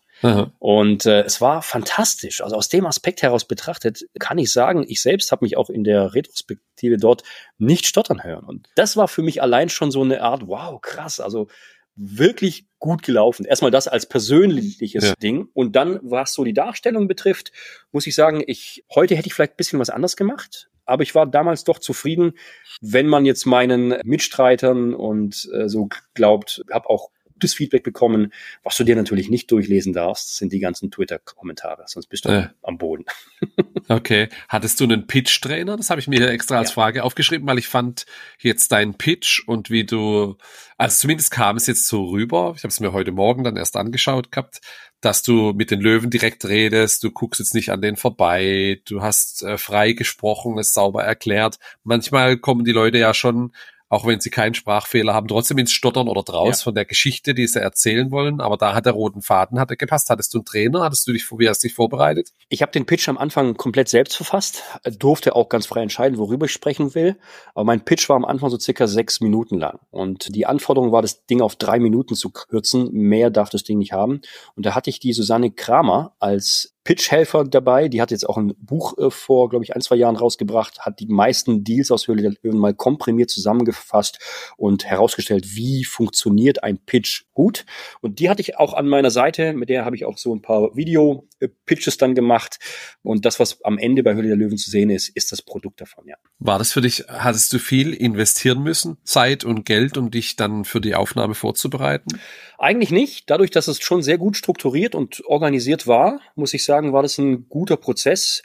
Und äh, es war fantastisch. Also aus dem Aspekt heraus betrachtet kann ich sagen, ich selbst habe mich auch in der Retrospektive dort nicht stottern hören. Und das war für mich allein schon so eine Art, wow, krass. Also wirklich gut gelaufen. Erstmal das als persönliches ja. Ding. Und dann, was so die Darstellung betrifft, muss ich sagen, ich, heute hätte ich vielleicht ein bisschen was anders gemacht aber ich war damals doch zufrieden, wenn man jetzt meinen Mitstreitern und äh, so glaubt, habe auch gutes Feedback bekommen. Was du dir natürlich nicht durchlesen darfst, sind die ganzen Twitter-Kommentare, sonst bist du äh. am Boden. okay. Hattest du einen Pitch-Trainer? Das habe ich mir extra als ja. Frage aufgeschrieben, weil ich fand jetzt deinen Pitch und wie du, also zumindest kam es jetzt so rüber, ich habe es mir heute Morgen dann erst angeschaut gehabt, dass du mit den Löwen direkt redest, du guckst jetzt nicht an denen vorbei, du hast äh, frei gesprochen, es sauber erklärt. Manchmal kommen die Leute ja schon auch wenn sie keinen Sprachfehler haben, trotzdem ins Stottern oder draus ja. von der Geschichte, die sie erzählen wollen. Aber da hat der roten Faden hat er gepasst. Hattest du einen Trainer? Hattest du dich, wie hast du dich vorbereitet? Ich habe den Pitch am Anfang komplett selbst verfasst, durfte auch ganz frei entscheiden, worüber ich sprechen will. Aber mein Pitch war am Anfang so circa sechs Minuten lang. Und die Anforderung war, das Ding auf drei Minuten zu kürzen. Mehr darf das Ding nicht haben. Und da hatte ich die Susanne Kramer als Pitch-Helfer dabei. Die hat jetzt auch ein Buch äh, vor, glaube ich, ein, zwei Jahren rausgebracht, hat die meisten Deals aus Höhle der Löwen mal komprimiert zusammengefasst und herausgestellt, wie funktioniert ein Pitch gut. Und die hatte ich auch an meiner Seite, mit der habe ich auch so ein paar Video-Pitches dann gemacht. Und das, was am Ende bei Höhle der Löwen zu sehen ist, ist das Produkt davon, ja. War das für dich, hattest du viel investieren müssen, Zeit und Geld, um dich dann für die Aufnahme vorzubereiten? Eigentlich nicht. Dadurch, dass es schon sehr gut strukturiert und organisiert war, muss ich sagen, war das ein guter Prozess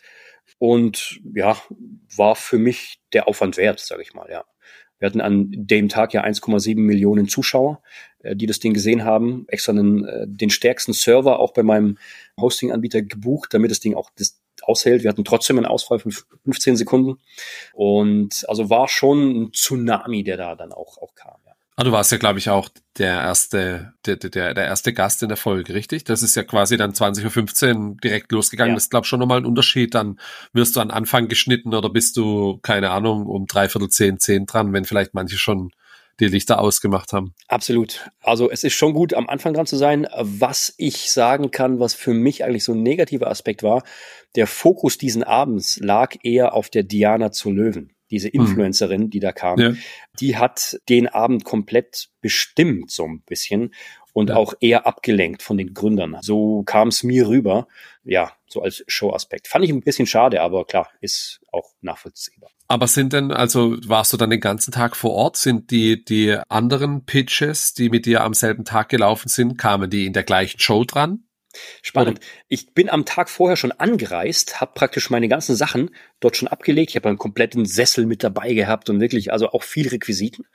und ja, war für mich der Aufwand wert, sage ich mal, ja. Wir hatten an dem Tag ja 1,7 Millionen Zuschauer, äh, die das Ding gesehen haben. Extra einen, äh, den stärksten Server auch bei meinem Hosting-Anbieter gebucht, damit das Ding auch das aushält. Wir hatten trotzdem einen Ausfall von 15 Sekunden. Und also war schon ein Tsunami, der da dann auch, auch kam. Ah, du warst ja, glaube ich, auch der erste, der, der, der erste Gast in der Folge, richtig? Das ist ja quasi dann 20.15 Uhr direkt losgegangen. Ja. Das ist, glaube ich, schon nochmal ein Unterschied. Dann wirst du an Anfang geschnitten oder bist du, keine Ahnung, um dreiviertel zehn, zehn dran, wenn vielleicht manche schon die Lichter ausgemacht haben. Absolut. Also es ist schon gut, am Anfang dran zu sein. Was ich sagen kann, was für mich eigentlich so ein negativer Aspekt war, der Fokus diesen Abends lag eher auf der Diana zu Löwen diese mhm. Influencerin, die da kam, ja. die hat den Abend komplett bestimmt so ein bisschen und ja. auch eher abgelenkt von den Gründern. So kam es mir rüber, ja, so als Showaspekt. Fand ich ein bisschen schade, aber klar, ist auch nachvollziehbar. Aber sind denn, also warst du dann den ganzen Tag vor Ort? Sind die, die anderen Pitches, die mit dir am selben Tag gelaufen sind, kamen die in der gleichen Show dran? Spannend. Ich bin am Tag vorher schon angereist, habe praktisch meine ganzen Sachen dort schon abgelegt. Ich habe einen kompletten Sessel mit dabei gehabt und wirklich, also auch viel Requisiten.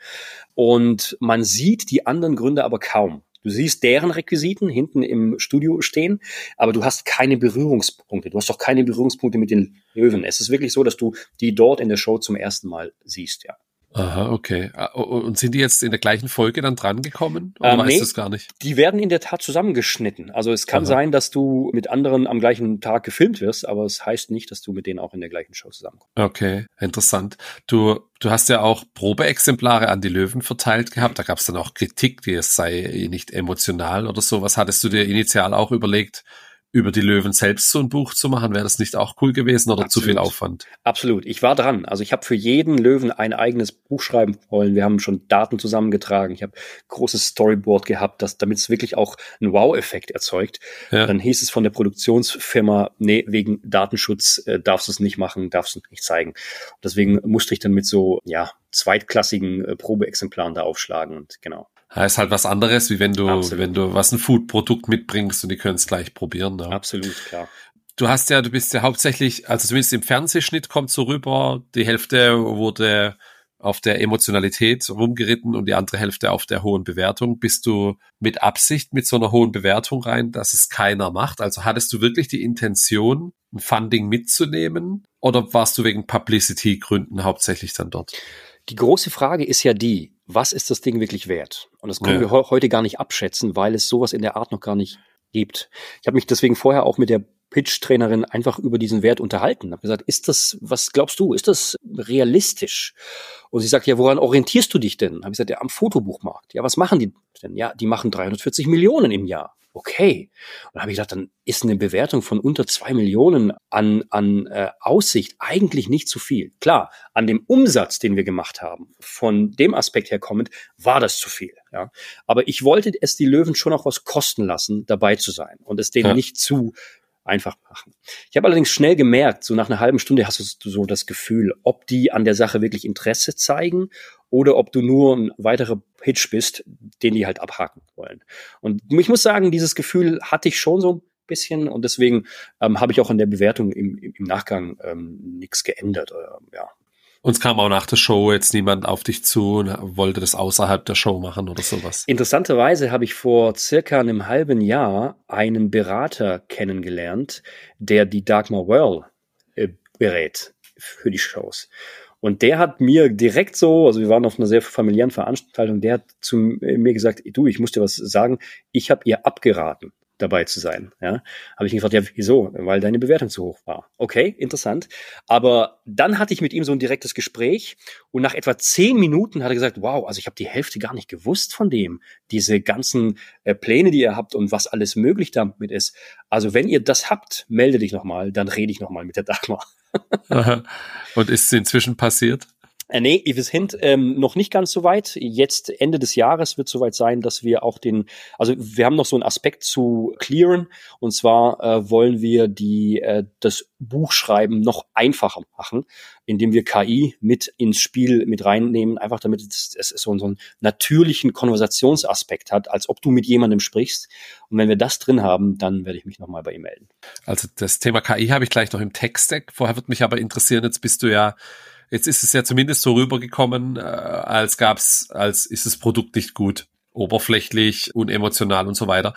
Und man sieht die anderen Gründer aber kaum. Du siehst deren Requisiten hinten im Studio stehen, aber du hast keine Berührungspunkte. Du hast doch keine Berührungspunkte mit den Löwen. Es ist wirklich so, dass du die dort in der Show zum ersten Mal siehst, ja. Aha, okay. Ah, und sind die jetzt in der gleichen Folge dann drangekommen? Oder ähm, weißt nee, du es gar nicht? Die werden in der Tat zusammengeschnitten. Also es kann Aha. sein, dass du mit anderen am gleichen Tag gefilmt wirst, aber es heißt nicht, dass du mit denen auch in der gleichen Show zusammenkommst. Okay, interessant. Du, du hast ja auch Probeexemplare an die Löwen verteilt gehabt. Da gab es dann auch Kritik, die es sei nicht emotional oder so. Was hattest du dir initial auch überlegt? Über die Löwen selbst so ein Buch zu machen? Wäre das nicht auch cool gewesen oder Absolut. zu viel Aufwand? Absolut. Ich war dran. Also ich habe für jeden Löwen ein eigenes Buch schreiben wollen. Wir haben schon Daten zusammengetragen. Ich habe großes Storyboard gehabt, das, damit es wirklich auch einen Wow-Effekt erzeugt. Ja. Dann hieß es von der Produktionsfirma, nee, wegen Datenschutz äh, darfst du es nicht machen, darfst du nicht zeigen. deswegen musste ich dann mit so, ja, zweitklassigen äh, Probeexemplaren da aufschlagen und genau. Ja, ist halt was anderes, wie wenn du, Absolut. wenn du was ein Food-Produkt mitbringst und die können es gleich probieren. Ja. Absolut, klar. Du hast ja, du bist ja hauptsächlich, also zumindest im Fernsehschnitt kommt so rüber, die Hälfte wurde auf der Emotionalität rumgeritten und die andere Hälfte auf der hohen Bewertung. Bist du mit Absicht mit so einer hohen Bewertung rein, dass es keiner macht? Also hattest du wirklich die Intention, ein Funding mitzunehmen oder warst du wegen Publicity-Gründen hauptsächlich dann dort? Die große Frage ist ja die, was ist das Ding wirklich wert? Und das können ja. wir heute gar nicht abschätzen, weil es sowas in der Art noch gar nicht gibt. Ich habe mich deswegen vorher auch mit der Pitch-Trainerin einfach über diesen Wert unterhalten. Habe gesagt, ist das, was glaubst du, ist das realistisch? Und sie sagt, ja, woran orientierst du dich denn? Habe ich gesagt, ja, am Fotobuchmarkt. Ja, was machen die denn? Ja, die machen 340 Millionen im Jahr okay. Und da habe ich gedacht, dann ist eine Bewertung von unter zwei Millionen an, an äh, Aussicht eigentlich nicht zu viel. Klar, an dem Umsatz, den wir gemacht haben, von dem Aspekt her kommend, war das zu viel. Ja. Aber ich wollte es die Löwen schon auch was kosten lassen, dabei zu sein und es denen ja. nicht zu einfach machen. Ich habe allerdings schnell gemerkt, so nach einer halben Stunde hast du so das Gefühl, ob die an der Sache wirklich Interesse zeigen oder ob du nur ein weiterer Pitch bist, den die halt abhaken wollen. Und ich muss sagen, dieses Gefühl hatte ich schon so ein bisschen und deswegen ähm, habe ich auch an der Bewertung im, im Nachgang ähm, nichts geändert. Äh, ja, uns kam auch nach der Show jetzt niemand auf dich zu und wollte das außerhalb der Show machen oder sowas. Interessanterweise habe ich vor circa einem halben Jahr einen Berater kennengelernt, der die Dagmar Well äh, berät für die Shows. Und der hat mir direkt so, also wir waren auf einer sehr familiären Veranstaltung, der hat zu mir gesagt, du, ich muss dir was sagen, ich habe ihr abgeraten dabei zu sein. Ja, habe ich ihn gefragt, ja, wieso? Weil deine Bewertung zu hoch war. Okay, interessant. Aber dann hatte ich mit ihm so ein direktes Gespräch und nach etwa zehn Minuten hat er gesagt, wow, also ich habe die Hälfte gar nicht gewusst von dem, diese ganzen äh, Pläne, die ihr habt und was alles möglich damit ist. Also wenn ihr das habt, melde dich nochmal, dann rede ich nochmal mit der Dagmar. und ist es inzwischen passiert? Äh, nee, Evis Hint ähm, noch nicht ganz so weit. Jetzt Ende des Jahres wird soweit sein, dass wir auch den, also wir haben noch so einen Aspekt zu clearen und zwar äh, wollen wir die äh, das Buchschreiben noch einfacher machen, indem wir KI mit ins Spiel mit reinnehmen, einfach damit es, es so, so einen natürlichen Konversationsaspekt hat, als ob du mit jemandem sprichst. Und wenn wir das drin haben, dann werde ich mich nochmal bei ihm melden. Also das Thema KI habe ich gleich noch im Text-Stack. Vorher wird mich aber interessieren, jetzt bist du ja Jetzt ist es ja zumindest so rübergekommen, äh, als gab's, als ist das Produkt nicht gut, oberflächlich, unemotional und so weiter.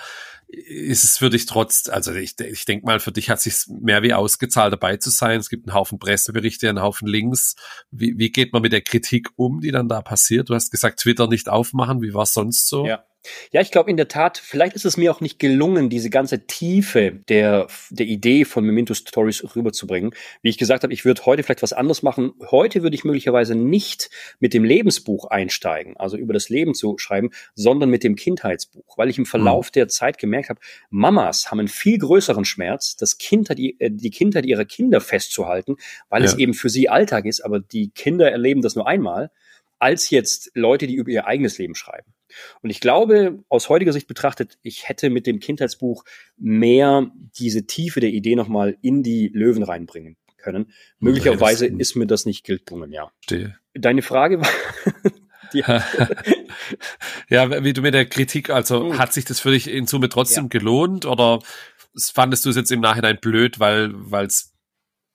Ist es für dich trotz, also ich, ich denke mal, für dich hat sich mehr wie ausgezahlt, dabei zu sein. Es gibt einen Haufen Presseberichte, einen Haufen Links. Wie, wie geht man mit der Kritik um, die dann da passiert? Du hast gesagt, Twitter nicht aufmachen. Wie war sonst so? Ja. Ja, ich glaube in der Tat, vielleicht ist es mir auch nicht gelungen, diese ganze Tiefe der, der Idee von Memento Stories rüberzubringen. Wie ich gesagt habe, ich würde heute vielleicht was anderes machen. Heute würde ich möglicherweise nicht mit dem Lebensbuch einsteigen, also über das Leben zu schreiben, sondern mit dem Kindheitsbuch, weil ich im Verlauf mhm. der Zeit gemerkt habe, Mamas haben einen viel größeren Schmerz, das Kindheit, die, äh, die Kindheit ihrer Kinder festzuhalten, weil ja. es eben für sie Alltag ist, aber die Kinder erleben das nur einmal, als jetzt Leute, die über ihr eigenes Leben schreiben. Und ich glaube, aus heutiger Sicht betrachtet, ich hätte mit dem Kindheitsbuch mehr diese Tiefe der Idee nochmal in die Löwen reinbringen können. Möglicherweise ist mir das nicht gelungen, ja. Stehe. Deine Frage war. ja, wie du mit der Kritik, also hm. hat sich das für dich in Summe trotzdem ja. gelohnt oder fandest du es jetzt im Nachhinein blöd, weil es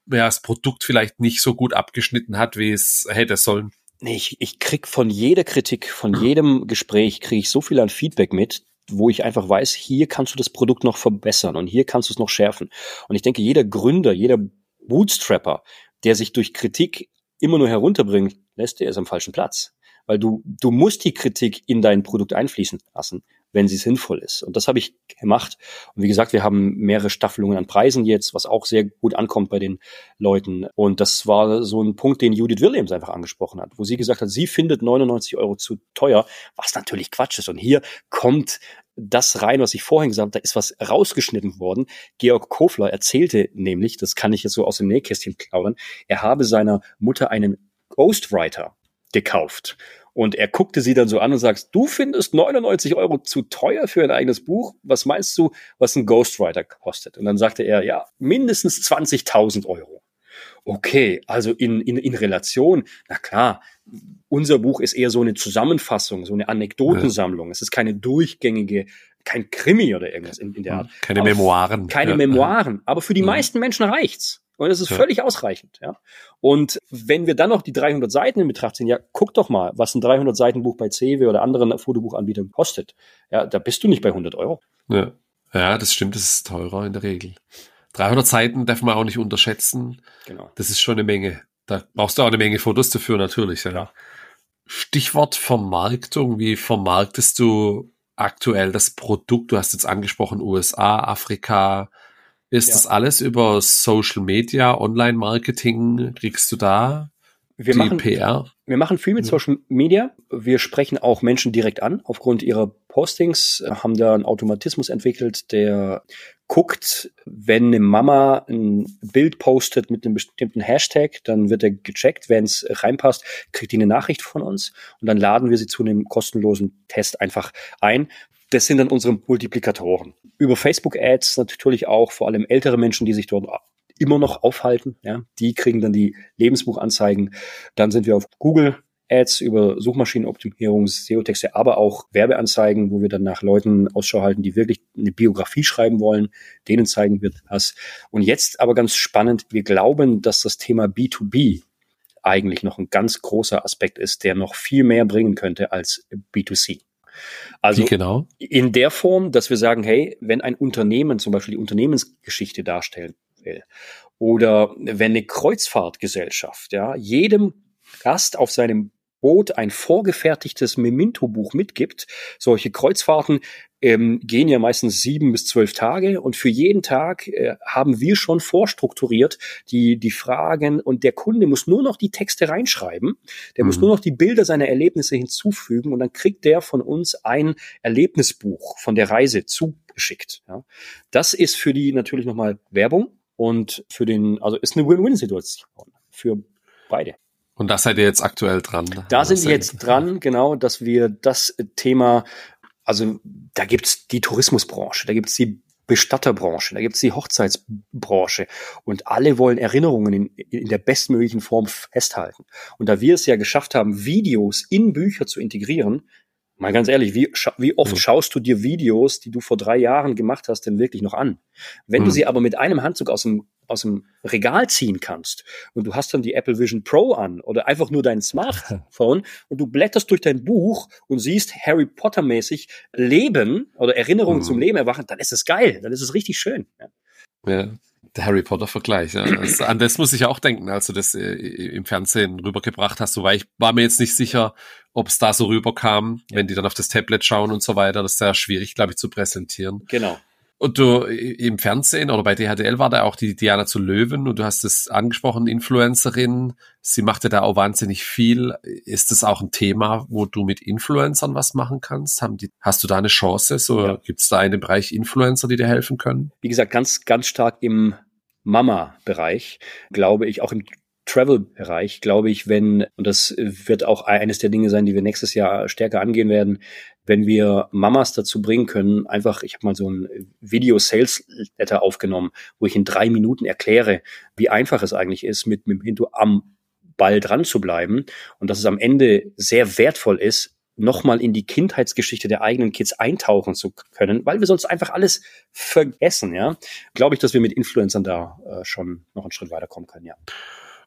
ja, das Produkt vielleicht nicht so gut abgeschnitten hat, wie es hätte sollen? Nee, ich, ich krieg von jeder Kritik, von jedem Gespräch, kriege ich so viel an Feedback mit, wo ich einfach weiß, hier kannst du das Produkt noch verbessern und hier kannst du es noch schärfen. Und ich denke, jeder Gründer, jeder Bootstrapper, der sich durch Kritik immer nur herunterbringt, lässt, der ist am falschen Platz. Weil du, du musst die Kritik in dein Produkt einfließen lassen wenn sie sinnvoll ist. Und das habe ich gemacht. Und wie gesagt, wir haben mehrere Staffelungen an Preisen jetzt, was auch sehr gut ankommt bei den Leuten. Und das war so ein Punkt, den Judith Williams einfach angesprochen hat, wo sie gesagt hat, sie findet 99 Euro zu teuer, was natürlich Quatsch ist. Und hier kommt das rein, was ich vorhin gesagt habe, da ist was rausgeschnitten worden. Georg Kofler erzählte nämlich, das kann ich jetzt so aus dem Nähkästchen klauen, er habe seiner Mutter einen Ghostwriter gekauft. Und er guckte sie dann so an und sagt, du findest 99 Euro zu teuer für ein eigenes Buch. Was meinst du, was ein Ghostwriter kostet? Und dann sagte er, ja, mindestens 20.000 Euro. Okay, also in, in, in Relation, na klar, unser Buch ist eher so eine Zusammenfassung, so eine Anekdotensammlung. Ja. Es ist keine durchgängige, kein Krimi oder irgendwas in, in der Art. Keine Auf, Memoiren. Keine ja. Memoiren. Aber für die ja. meisten Menschen reicht's. Und das ist ja. völlig ausreichend. Ja. Und wenn wir dann noch die 300 Seiten in Betracht ziehen, ja, guck doch mal, was ein 300 Seiten Buch bei CW oder anderen Fotobuchanbietern kostet. Ja, da bist du nicht bei 100 Euro. Ja. ja, das stimmt, das ist teurer in der Regel. 300 Seiten darf man auch nicht unterschätzen. Genau. Das ist schon eine Menge. Da brauchst du auch eine Menge Fotos dafür, natürlich. Ja. ja. Stichwort Vermarktung. Wie vermarktest du aktuell das Produkt? Du hast jetzt angesprochen USA, Afrika, ist ja. das alles über Social Media, Online-Marketing? Kriegst du da wir die machen, PR? Wir machen viel mit Social Media. Wir sprechen auch Menschen direkt an aufgrund ihrer Postings, haben da einen Automatismus entwickelt, der guckt, wenn eine Mama ein Bild postet mit einem bestimmten Hashtag, dann wird er gecheckt. Wenn es reinpasst, kriegt die eine Nachricht von uns und dann laden wir sie zu einem kostenlosen Test einfach ein. Das sind dann unsere Multiplikatoren. Über Facebook-Ads natürlich auch, vor allem ältere Menschen, die sich dort immer noch aufhalten. Ja, die kriegen dann die Lebensbuchanzeigen. Dann sind wir auf Google Ads über Suchmaschinenoptimierung, SEO-Texte, aber auch Werbeanzeigen, wo wir dann nach Leuten Ausschau halten, die wirklich eine Biografie schreiben wollen. Denen zeigen wir das. Und jetzt aber ganz spannend, wir glauben, dass das Thema B2B eigentlich noch ein ganz großer Aspekt ist, der noch viel mehr bringen könnte als B2C. Also genau? in der Form, dass wir sagen, hey, wenn ein Unternehmen zum Beispiel die Unternehmensgeschichte darstellen will oder wenn eine Kreuzfahrtgesellschaft ja jedem Gast auf seinem Boot ein vorgefertigtes Memento-Buch mitgibt. Solche Kreuzfahrten ähm, gehen ja meistens sieben bis zwölf Tage und für jeden Tag äh, haben wir schon vorstrukturiert die, die Fragen und der Kunde muss nur noch die Texte reinschreiben. Der mhm. muss nur noch die Bilder seiner Erlebnisse hinzufügen und dann kriegt der von uns ein Erlebnisbuch von der Reise zugeschickt. Ja. Das ist für die natürlich nochmal Werbung und für den, also ist eine Win-Win-Situation für beide. Und da seid ihr jetzt aktuell dran. Da sind wir jetzt dran, genau, dass wir das Thema, also da gibt's die Tourismusbranche, da gibt's die Bestatterbranche, da gibt's die Hochzeitsbranche und alle wollen Erinnerungen in, in der bestmöglichen Form festhalten. Und da wir es ja geschafft haben, Videos in Bücher zu integrieren, Mal ganz ehrlich, wie, wie oft mhm. schaust du dir Videos, die du vor drei Jahren gemacht hast, denn wirklich noch an? Wenn mhm. du sie aber mit einem Handzug aus dem, aus dem Regal ziehen kannst und du hast dann die Apple Vision Pro an oder einfach nur dein Smartphone und du blätterst durch dein Buch und siehst Harry Potter mäßig Leben oder Erinnerungen mhm. zum Leben erwachen, dann ist es geil, dann ist es richtig schön. Ja. ja der Harry Potter-Vergleich. Ja. Das, an das muss ich auch denken, als du das äh, im Fernsehen rübergebracht hast. So, weil ich war mir jetzt nicht sicher, ob es da so rüberkam, wenn die dann auf das Tablet schauen und so weiter. Das ist sehr schwierig, glaube ich, zu präsentieren. Genau. Und du im Fernsehen oder bei DHDL war da auch die Diana zu Löwen und du hast es angesprochen, Influencerin. Sie machte da auch wahnsinnig viel. Ist das auch ein Thema, wo du mit Influencern was machen kannst? Haben die, hast du da eine Chance? So ja. gibt es da einen Bereich Influencer, die dir helfen können? Wie gesagt, ganz, ganz stark im Mama-Bereich, glaube ich, auch im Travel-Bereich, glaube ich, wenn, und das wird auch eines der Dinge sein, die wir nächstes Jahr stärker angehen werden, wenn wir Mamas dazu bringen können, einfach, ich habe mal so ein Video-Sales-Letter aufgenommen, wo ich in drei Minuten erkläre, wie einfach es eigentlich ist, mit, mit Hindu am Ball dran zu bleiben und dass es am Ende sehr wertvoll ist, nochmal in die Kindheitsgeschichte der eigenen Kids eintauchen zu können, weil wir sonst einfach alles vergessen, ja. Glaube ich, dass wir mit Influencern da äh, schon noch einen Schritt weiterkommen können, ja.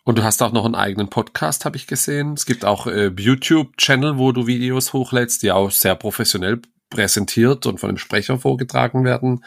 Und du hast auch noch einen eigenen Podcast, habe ich gesehen. Es gibt auch äh, YouTube-Channel, wo du Videos hochlädst, die auch sehr professionell präsentiert und von einem Sprecher vorgetragen werden.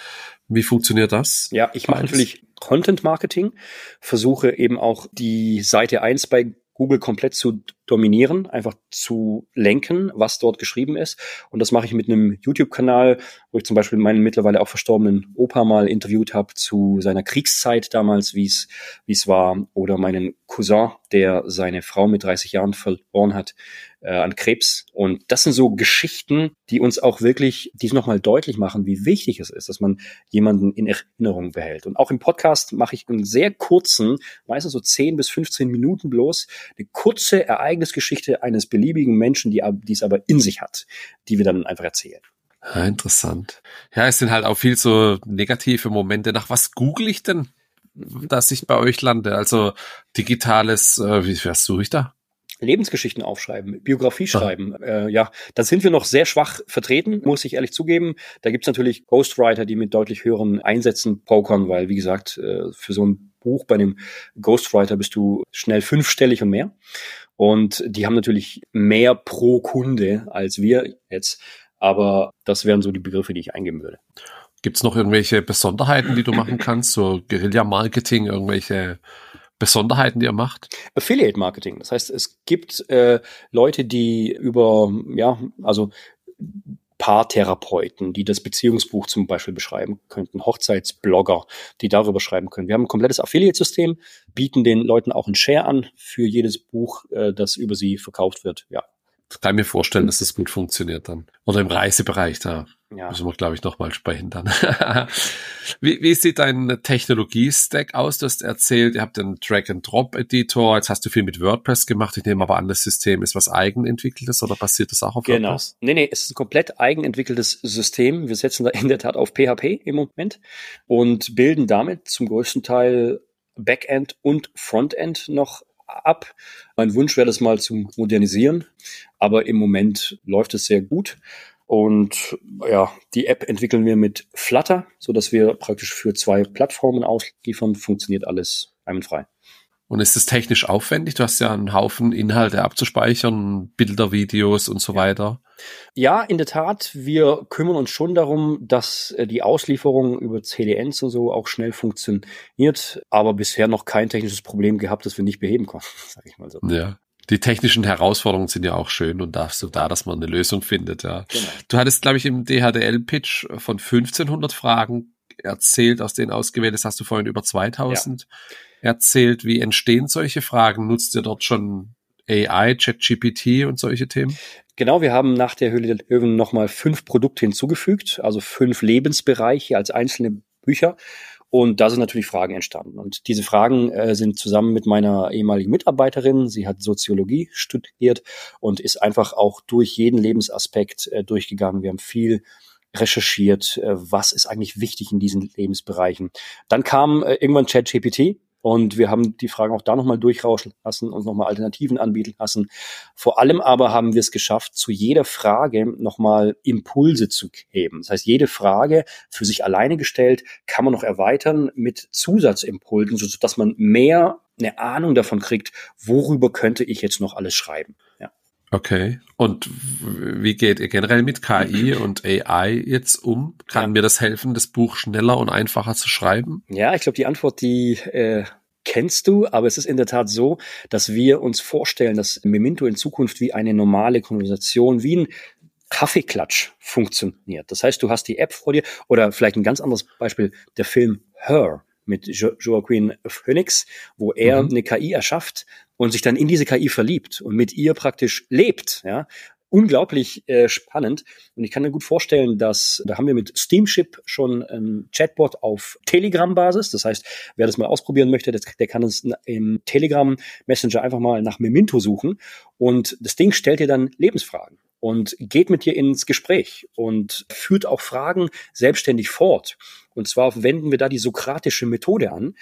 Wie funktioniert das? Ja, ich mache natürlich Content Marketing, versuche eben auch die Seite eins bei Google komplett zu dominieren, einfach zu lenken, was dort geschrieben ist. Und das mache ich mit einem YouTube-Kanal, wo ich zum Beispiel meinen mittlerweile auch verstorbenen Opa mal interviewt habe zu seiner Kriegszeit damals, wie es wie es war, oder meinen Cousin, der seine Frau mit 30 Jahren verloren hat äh, an Krebs. Und das sind so Geschichten, die uns auch wirklich, die nochmal deutlich machen, wie wichtig es ist, dass man jemanden in Erinnerung behält. Und auch im Podcast mache ich einen sehr kurzen, meistens so 10 bis 15 Minuten bloß, eine kurze Ereignis Ereignisgeschichte eines beliebigen Menschen, die, die es aber in sich hat, die wir dann einfach erzählen. Ja, interessant. Ja, es sind halt auch viel so negative Momente. Nach was google ich denn, dass ich bei euch lande? Also digitales, äh, wie was suche ich da? Lebensgeschichten aufschreiben, Biografie schreiben. Äh, ja, da sind wir noch sehr schwach vertreten, muss ich ehrlich zugeben. Da gibt's natürlich Ghostwriter, die mit deutlich höheren Einsätzen pokern, weil, wie gesagt, äh, für so ein Buch bei einem Ghostwriter bist du schnell fünfstellig und mehr. Und die haben natürlich mehr pro Kunde als wir jetzt. Aber das wären so die Begriffe, die ich eingeben würde. Gibt es noch irgendwelche Besonderheiten, die du machen kannst? So Guerilla-Marketing, irgendwelche Besonderheiten, die ihr macht? Affiliate Marketing. Das heißt, es gibt äh, Leute, die über, ja, also Paartherapeuten, die das Beziehungsbuch zum Beispiel beschreiben könnten, Hochzeitsblogger, die darüber schreiben können. Wir haben ein komplettes Affiliate-System, bieten den Leuten auch einen Share an für jedes Buch, äh, das über sie verkauft wird. Ja, kann ich mir vorstellen, dass das gut funktioniert dann. Oder im Reisebereich, da ja. müssen wir, glaube ich, nochmal sprechen dann. wie, wie sieht dein Technologie-Stack aus? Du hast erzählt, ihr habt einen Drag-and-Drop-Editor, jetzt hast du viel mit WordPress gemacht. Ich nehme aber an, das System ist was eigenentwickeltes oder basiert das auch auf genau. WordPress? Genau. Nee, nee, es ist ein komplett eigenentwickeltes System. Wir setzen da in der Tat auf PHP im Moment und bilden damit zum größten Teil Backend und Frontend noch ab. Mein Wunsch wäre das mal zu modernisieren, aber im Moment läuft es sehr gut. Und ja, die App entwickeln wir mit Flutter, so dass wir praktisch für zwei Plattformen ausliefern. Funktioniert alles einwandfrei. Und ist es technisch aufwendig? Du hast ja einen Haufen Inhalte abzuspeichern, Bilder, Videos und so weiter. Ja, in der Tat. Wir kümmern uns schon darum, dass äh, die Auslieferung über CDNs und so auch schnell funktioniert, aber bisher noch kein technisches Problem gehabt, das wir nicht beheben konnten, sag ich mal so. Ja. Die technischen Herausforderungen sind ja auch schön und da so da, dass man eine Lösung findet, ja. Genau. Du hattest, glaube ich, im DHDL-Pitch von 1500 Fragen erzählt, aus denen ausgewählt ist, hast du vorhin über 2000 ja. Erzählt. Wie entstehen solche Fragen? Nutzt ihr dort schon AI, ChatGPT und solche Themen? Genau, wir haben nach der Höhle der Löwen nochmal fünf Produkte hinzugefügt, also fünf Lebensbereiche als einzelne Bücher. Und da sind natürlich Fragen entstanden. Und diese Fragen äh, sind zusammen mit meiner ehemaligen Mitarbeiterin, sie hat Soziologie studiert und ist einfach auch durch jeden Lebensaspekt äh, durchgegangen. Wir haben viel recherchiert, äh, was ist eigentlich wichtig in diesen Lebensbereichen. Dann kam äh, irgendwann ChatGPT und wir haben die Fragen auch da nochmal durchrauschen lassen und nochmal Alternativen anbieten lassen. Vor allem aber haben wir es geschafft, zu jeder Frage nochmal Impulse zu geben. Das heißt, jede Frage für sich alleine gestellt kann man noch erweitern mit Zusatzimpulsen, sodass man mehr eine Ahnung davon kriegt, worüber könnte ich jetzt noch alles schreiben. Okay. Und wie geht ihr generell mit KI und AI jetzt um? Kann ja. mir das helfen, das Buch schneller und einfacher zu schreiben? Ja, ich glaube, die Antwort, die äh, kennst du, aber es ist in der Tat so, dass wir uns vorstellen, dass Memento in Zukunft wie eine normale Konversation, wie ein Kaffeeklatsch funktioniert. Das heißt, du hast die App vor dir oder vielleicht ein ganz anderes Beispiel, der Film Her mit jo Joaquin Phoenix, wo er mhm. eine KI erschafft und sich dann in diese KI verliebt und mit ihr praktisch lebt, ja. Unglaublich äh, spannend. Und ich kann mir gut vorstellen, dass, da haben wir mit Steamship schon ein Chatbot auf Telegram-Basis. Das heißt, wer das mal ausprobieren möchte, der, der kann es im Telegram Messenger einfach mal nach Memento suchen. Und das Ding stellt dir dann Lebensfragen und geht mit dir ins Gespräch und führt auch Fragen selbstständig fort. Und zwar wenden wir da die sokratische Methode an.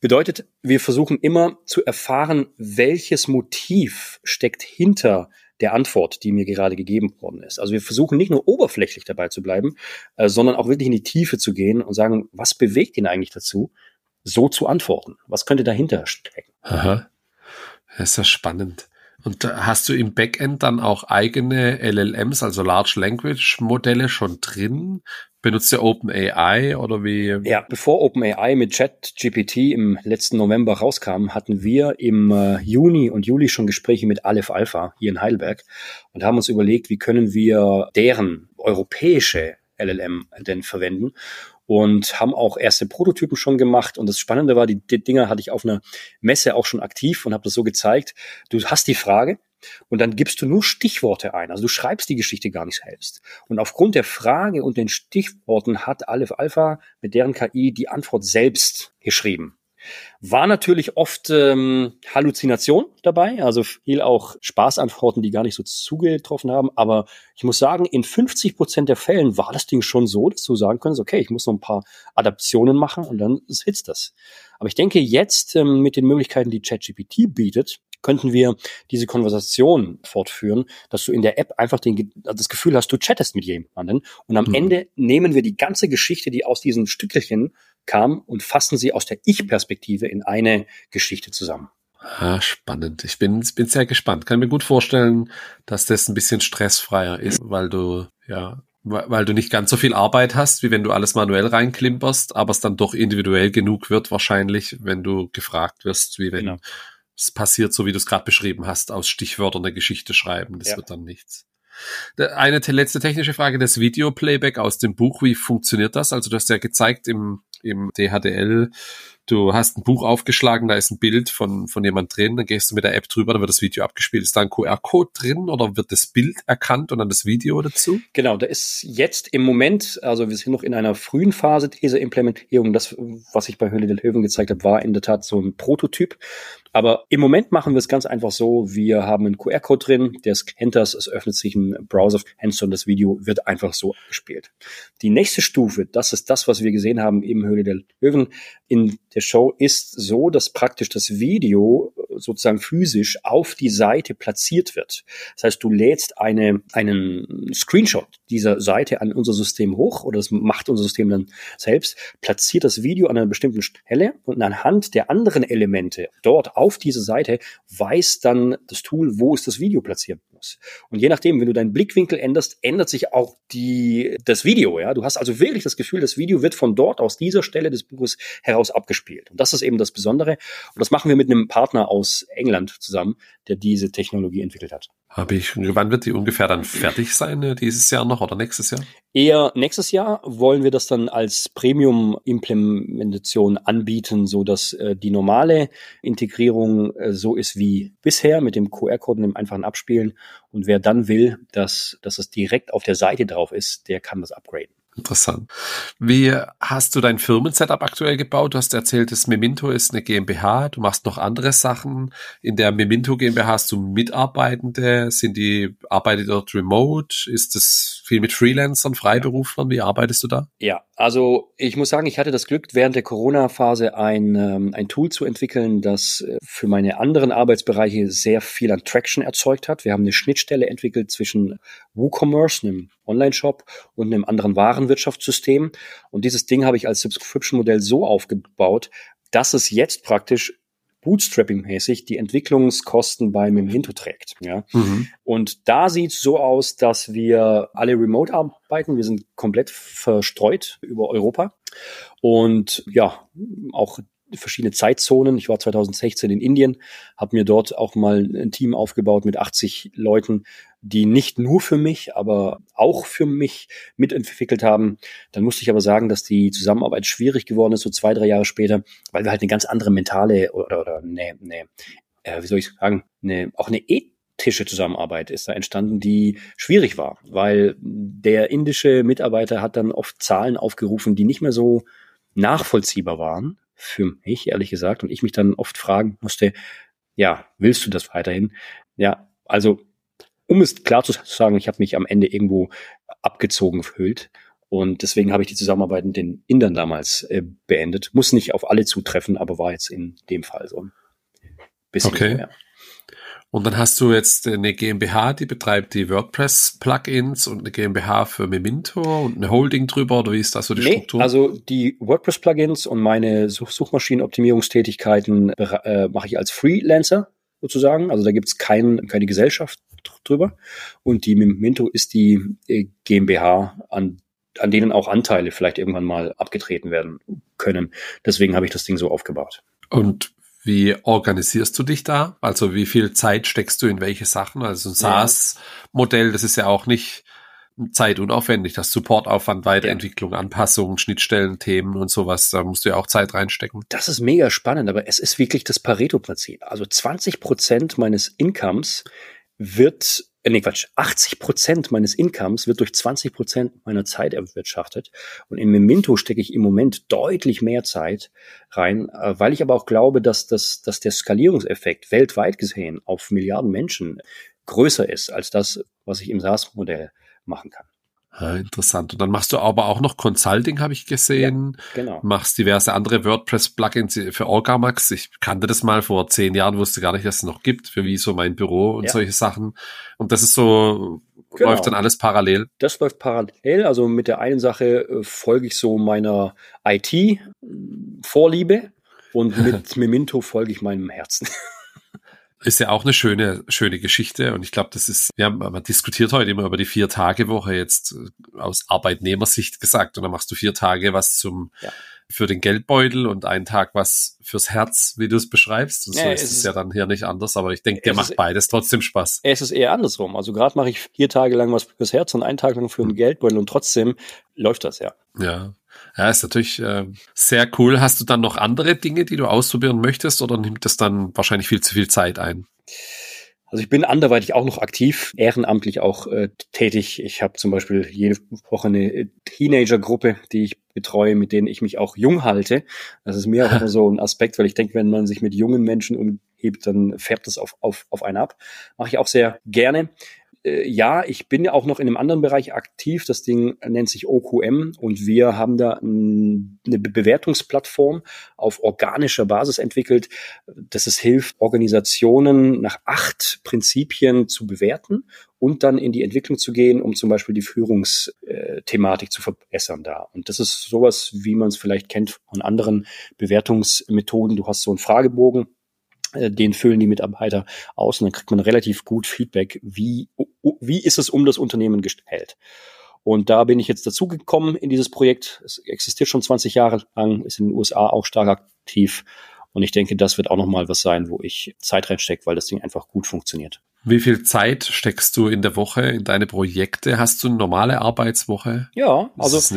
Bedeutet, wir versuchen immer zu erfahren, welches Motiv steckt hinter der Antwort, die mir gerade gegeben worden ist. Also wir versuchen nicht nur oberflächlich dabei zu bleiben, äh, sondern auch wirklich in die Tiefe zu gehen und sagen, was bewegt ihn eigentlich dazu, so zu antworten? Was könnte dahinter stecken? Aha. Das ist ja spannend. Und hast du im Backend dann auch eigene LLMs, also Large Language Modelle schon drin? Benutzt ihr OpenAI oder wie? Ja, bevor OpenAI mit ChatGPT im letzten November rauskam, hatten wir im äh, Juni und Juli schon Gespräche mit Aleph Alpha hier in Heidelberg und haben uns überlegt, wie können wir deren europäische LLM denn verwenden und haben auch erste Prototypen schon gemacht. Und das Spannende war, die, die Dinger hatte ich auf einer Messe auch schon aktiv und habe das so gezeigt. Du hast die Frage, und dann gibst du nur Stichworte ein. Also du schreibst die Geschichte gar nicht selbst. Und aufgrund der Frage und den Stichworten hat Aleph Alpha mit deren KI die Antwort selbst geschrieben. War natürlich oft ähm, Halluzination dabei, also viel auch Spaßantworten, die gar nicht so zugetroffen haben. Aber ich muss sagen, in 50 Prozent der Fällen war das Ding schon so, dass du sagen könntest, okay, ich muss noch ein paar Adaptionen machen und dann sitzt das. Aber ich denke jetzt ähm, mit den Möglichkeiten, die ChatGPT bietet, könnten wir diese Konversation fortführen, dass du in der App einfach den, das Gefühl hast, du chattest mit jemandem und am mhm. Ende nehmen wir die ganze Geschichte, die aus diesen Stückelchen kam und fassen sie aus der Ich-Perspektive in eine Geschichte zusammen. Ah, spannend. Ich bin, bin sehr gespannt. Kann mir gut vorstellen, dass das ein bisschen stressfreier ist, weil du, ja, weil du nicht ganz so viel Arbeit hast, wie wenn du alles manuell reinklimperst, aber es dann doch individuell genug wird wahrscheinlich, wenn du gefragt wirst, wie wenn genau es passiert, so wie du es gerade beschrieben hast, aus Stichwörtern eine Geschichte schreiben. Das ja. wird dann nichts. Eine letzte technische Frage, das Video-Playback aus dem Buch, wie funktioniert das? Also du hast ja gezeigt im, im DHDL, du hast ein Buch aufgeschlagen, da ist ein Bild von, von jemand drin, dann gehst du mit der App drüber, dann wird das Video abgespielt. Ist da ein QR-Code drin oder wird das Bild erkannt und dann das Video dazu? Genau, da ist jetzt im Moment, also wir sind noch in einer frühen Phase dieser Implementierung. Das, was ich bei Höhle der Löwen gezeigt habe, war in der Tat so ein Prototyp. Aber im Moment machen wir es ganz einfach so, wir haben einen QR-Code drin, der scannt das, es öffnet sich ein Browser-Fenster und das Video wird einfach so gespielt. Die nächste Stufe, das ist das, was wir gesehen haben im Höhle der Löwen in der Show, ist so, dass praktisch das Video sozusagen physisch auf die Seite platziert wird. Das heißt, du lädst eine, einen Screenshot dieser Seite an unser System hoch oder das macht unser System dann selbst, platziert das Video an einer bestimmten Stelle und anhand der anderen Elemente dort auf diese Seite weiß dann das Tool, wo es das Video platzieren muss. Und je nachdem, wenn du deinen Blickwinkel änderst, ändert sich auch die, das Video. Ja, du hast also wirklich das Gefühl, das Video wird von dort aus dieser Stelle des Buches heraus abgespielt. Und das ist eben das Besondere. Und das machen wir mit einem Partner aus England zusammen, der diese Technologie entwickelt hat. Habe ich. Wann wird die ungefähr dann fertig sein? Äh, dieses Jahr noch oder nächstes Jahr? Eher nächstes Jahr wollen wir das dann als Premium-Implementation anbieten, so dass äh, die normale Integrierung äh, so ist wie bisher mit dem QR-Code und dem einfachen Abspielen. Und wer dann will, dass, dass es direkt auf der Seite drauf ist, der kann das upgraden. Interessant. Wie hast du dein Firmensetup aktuell gebaut? Du hast erzählt, das Memento ist eine GmbH. Du machst noch andere Sachen. In der Memento GmbH hast du Mitarbeitende. Sind die, arbeitet dort remote? Ist das viel mit Freelancern, Freiberuflern? Wie arbeitest du da? Ja, also ich muss sagen, ich hatte das Glück, während der Corona-Phase ein, ähm, ein Tool zu entwickeln, das äh, für meine anderen Arbeitsbereiche sehr viel an Traction erzeugt hat. Wir haben eine Schnittstelle entwickelt zwischen WooCommerce, einem Online-Shop und einem anderen Warenwirtschaftssystem. Und dieses Ding habe ich als Subscription-Modell so aufgebaut, dass es jetzt praktisch Bootstrapping-mäßig die Entwicklungskosten bei Memento trägt. Ja? Mhm. Und da sieht es so aus, dass wir alle remote arbeiten. Wir sind komplett verstreut über Europa. Und ja, auch verschiedene Zeitzonen. Ich war 2016 in Indien, habe mir dort auch mal ein Team aufgebaut mit 80 Leuten, die nicht nur für mich, aber auch für mich mitentwickelt haben. Dann musste ich aber sagen, dass die Zusammenarbeit schwierig geworden ist, so zwei, drei Jahre später, weil wir halt eine ganz andere mentale oder, oder eine, eine äh, wie soll ich sagen, eine, auch eine ethische Zusammenarbeit ist da entstanden, die schwierig war, weil der indische Mitarbeiter hat dann oft Zahlen aufgerufen, die nicht mehr so nachvollziehbar waren für mich, ehrlich gesagt, und ich mich dann oft fragen musste, ja, willst du das weiterhin? Ja, also um es klar zu sagen, ich habe mich am Ende irgendwo abgezogen gefühlt. Und deswegen habe ich die Zusammenarbeit mit den Indern damals äh, beendet. Muss nicht auf alle zutreffen, aber war jetzt in dem Fall so ein bisschen okay. mehr. Und dann hast du jetzt eine GmbH, die betreibt die WordPress-Plugins und eine GmbH für Memento und eine Holding drüber oder wie ist das so die nee, Struktur? Also die WordPress-Plugins und meine Such Suchmaschinenoptimierungstätigkeiten äh, mache ich als Freelancer sozusagen. Also da gibt's kein, keine Gesellschaft drüber. Und die Memento ist die äh, GmbH, an, an denen auch Anteile vielleicht irgendwann mal abgetreten werden können. Deswegen habe ich das Ding so aufgebaut. Und wie organisierst du dich da? Also wie viel Zeit steckst du in welche Sachen? Also ein SaaS-Modell, das ist ja auch nicht zeitunaufwendig. Das Supportaufwand, Weiterentwicklung, ja. Anpassungen, Schnittstellen, Themen und sowas, da musst du ja auch Zeit reinstecken. Das ist mega spannend, aber es ist wirklich das Pareto-Prinzip. Also 20 Prozent meines Incomes wird äh, nee, Quatsch, 80 Prozent meines Incomes wird durch 20 Prozent meiner Zeit erwirtschaftet. Und in Memento stecke ich im Moment deutlich mehr Zeit rein, äh, weil ich aber auch glaube, dass, dass, dass der Skalierungseffekt weltweit gesehen auf Milliarden Menschen größer ist als das, was ich im SaaS-Modell machen kann. Ja, interessant. Und dann machst du aber auch noch Consulting, habe ich gesehen. Ja, genau. Machst diverse andere WordPress-Plugins für Orgamax. Ich kannte das mal vor zehn Jahren, wusste gar nicht, dass es noch gibt, für wie so mein Büro und ja. solche Sachen. Und das ist so, genau. läuft dann alles parallel. Das läuft parallel. Also mit der einen Sache äh, folge ich so meiner IT-Vorliebe und mit Memento folge ich meinem Herzen. Ist ja auch eine schöne, schöne Geschichte. Und ich glaube, das ist, ja, man diskutiert heute immer über die Vier-Tage-Woche jetzt äh, aus Arbeitnehmersicht gesagt. Und dann machst du vier Tage was zum, ja. für den Geldbeutel und einen Tag was fürs Herz, wie du es beschreibst. Und so ja, ist es ja dann hier nicht anders. Aber ich denke, dir macht beides trotzdem Spaß. Es ist eher andersrum. Also gerade mache ich vier Tage lang was fürs Herz und einen Tag lang für den. Geldbeutel und trotzdem läuft das ja. Ja. Ja, ist natürlich äh, sehr cool. Hast du dann noch andere Dinge, die du ausprobieren möchtest oder nimmt das dann wahrscheinlich viel zu viel Zeit ein? Also ich bin anderweitig auch noch aktiv, ehrenamtlich auch äh, tätig. Ich habe zum Beispiel jede Woche eine Teenager-Gruppe, die ich betreue, mit denen ich mich auch jung halte. Das ist mir auch immer so ein Aspekt, weil ich denke, wenn man sich mit jungen Menschen umgibt, dann färbt das auf, auf, auf einen ab. Mache ich auch sehr gerne äh, ja, ich bin ja auch noch in einem anderen Bereich aktiv. Das Ding nennt sich OQM und wir haben da eine Bewertungsplattform auf organischer Basis entwickelt, dass es hilft, Organisationen nach acht Prinzipien zu bewerten und dann in die Entwicklung zu gehen, um zum Beispiel die Führungsthematik zu verbessern da. Und das ist sowas, wie man es vielleicht kennt von anderen Bewertungsmethoden. Du hast so einen Fragebogen, den füllen die Mitarbeiter aus und dann kriegt man relativ gut Feedback, wie, wie ist es um das Unternehmen gestellt. Und da bin ich jetzt dazugekommen in dieses Projekt. Es existiert schon 20 Jahre lang, ist in den USA auch stark aktiv. Und ich denke, das wird auch nochmal was sein, wo ich Zeit reinstecke, weil das Ding einfach gut funktioniert. Wie viel Zeit steckst du in der Woche in deine Projekte? Hast du eine normale Arbeitswoche? Ja, also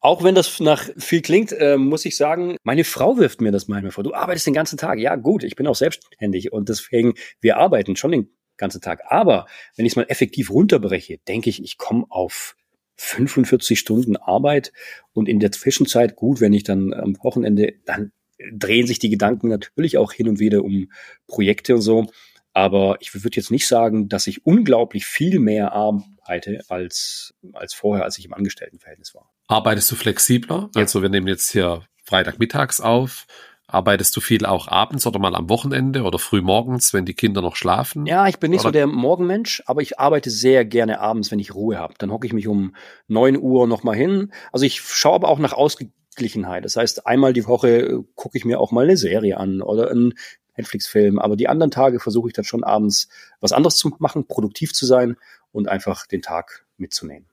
auch wenn das nach viel klingt, äh, muss ich sagen, meine Frau wirft mir das manchmal vor. Du arbeitest den ganzen Tag. Ja, gut, ich bin auch selbstständig und deswegen, wir arbeiten schon den ganzen Tag. Aber wenn ich es mal effektiv runterbreche, denke ich, ich komme auf 45 Stunden Arbeit und in der Zwischenzeit, gut, wenn ich dann am Wochenende, dann drehen sich die Gedanken natürlich auch hin und wieder um Projekte und so. Aber ich würde jetzt nicht sagen, dass ich unglaublich viel mehr arbeite als, als vorher, als ich im Angestelltenverhältnis war. Arbeitest du flexibler? Ja. Also wir nehmen jetzt hier Freitagmittags auf. Arbeitest du viel auch abends oder mal am Wochenende oder früh morgens, wenn die Kinder noch schlafen? Ja, ich bin nicht oder? so der Morgenmensch, aber ich arbeite sehr gerne abends, wenn ich Ruhe habe. Dann hocke ich mich um neun Uhr nochmal hin. Also ich schaue aber auch nach Ausgeglichenheit. Das heißt, einmal die Woche äh, gucke ich mir auch mal eine Serie an oder einen Netflix-Film. Aber die anderen Tage versuche ich dann schon abends was anderes zu machen, produktiv zu sein und einfach den Tag mitzunehmen.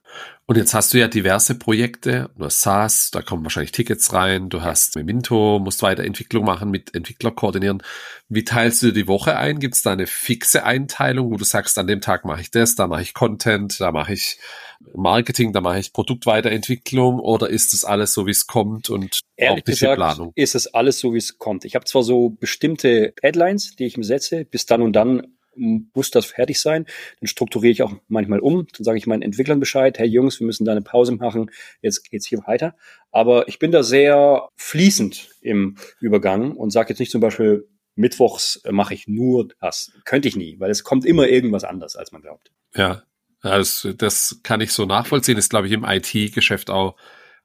Und jetzt hast du ja diverse Projekte, du hast SaaS, da kommen wahrscheinlich Tickets rein, du hast Memento, musst Weiterentwicklung machen, mit Entwickler koordinieren. Wie teilst du die Woche ein? Gibt es da eine fixe Einteilung, wo du sagst, an dem Tag mache ich das, da mache ich Content, da mache ich Marketing, da mache ich Produktweiterentwicklung oder ist das alles so, wie es kommt und Ehrlich auch nicht gesagt, Planung? Ist es alles so, wie es kommt. Ich habe zwar so bestimmte Deadlines, die ich mir setze, bis dann und dann muss das fertig sein. Dann strukturiere ich auch manchmal um. Dann sage ich meinen Entwicklern Bescheid, hey Jungs, wir müssen da eine Pause machen, jetzt geht's hier weiter. Aber ich bin da sehr fließend im Übergang und sage jetzt nicht zum Beispiel, Mittwochs mache ich nur das. Könnte ich nie, weil es kommt immer irgendwas anders, als man glaubt. Ja, das, das kann ich so nachvollziehen. Ist, glaube ich, im IT-Geschäft auch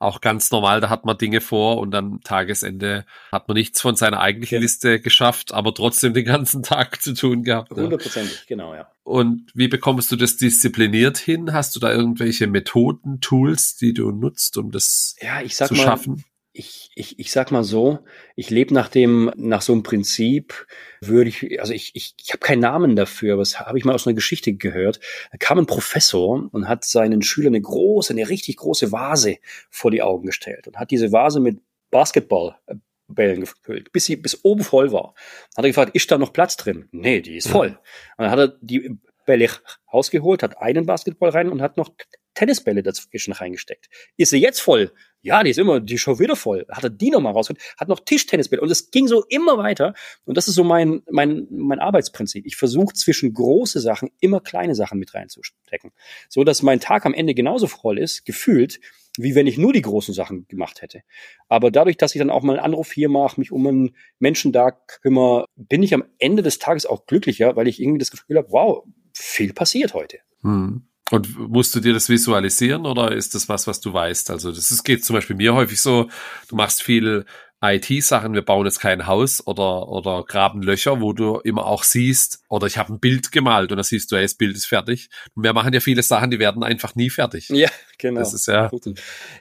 auch ganz normal, da hat man Dinge vor und dann Tagesende hat man nichts von seiner eigentlichen ja. Liste geschafft, aber trotzdem den ganzen Tag zu tun gehabt. Hundertprozentig, ja. genau, ja. Und wie bekommst du das diszipliniert hin? Hast du da irgendwelche Methoden, Tools, die du nutzt, um das ja, ich sag zu mal, schaffen? Ich, ich, ich sag mal so, ich lebe nach dem, nach so einem Prinzip, würde ich, also ich, ich, ich habe keinen Namen dafür, aber das habe ich mal aus einer Geschichte gehört. Da kam ein Professor und hat seinen Schülern eine große, eine richtig große Vase vor die Augen gestellt und hat diese Vase mit Basketballbällen gefüllt, bis sie bis oben voll war. Hat er gefragt, ist da noch Platz drin? Nee, die ist voll. Und dann hat er die Bälle rausgeholt, hat einen Basketball rein und hat noch Tennisbälle dazwischen reingesteckt. Ist sie jetzt voll? Ja, die ist immer, die ist schon wieder voll. Hat er die nochmal rausgeholt, hat noch Tischtennisbälle und es ging so immer weiter. Und das ist so mein, mein, mein Arbeitsprinzip. Ich versuche zwischen große Sachen immer kleine Sachen mit reinzustecken. So dass mein Tag am Ende genauso voll ist, gefühlt, wie wenn ich nur die großen Sachen gemacht hätte. Aber dadurch, dass ich dann auch mal einen Anruf hier mache, mich um einen Menschen da kümmere, bin ich am Ende des Tages auch glücklicher, weil ich irgendwie das Gefühl habe, wow, viel passiert heute. Hm. Und musst du dir das visualisieren oder ist das was, was du weißt? Also das ist, geht zum Beispiel mir häufig so, du machst viel IT-Sachen, wir bauen jetzt kein Haus oder, oder graben Löcher, wo du immer auch siehst, oder ich habe ein Bild gemalt und da siehst du, hey, das Bild ist fertig. Und wir machen ja viele Sachen, die werden einfach nie fertig. Ja, genau. Das ist ja.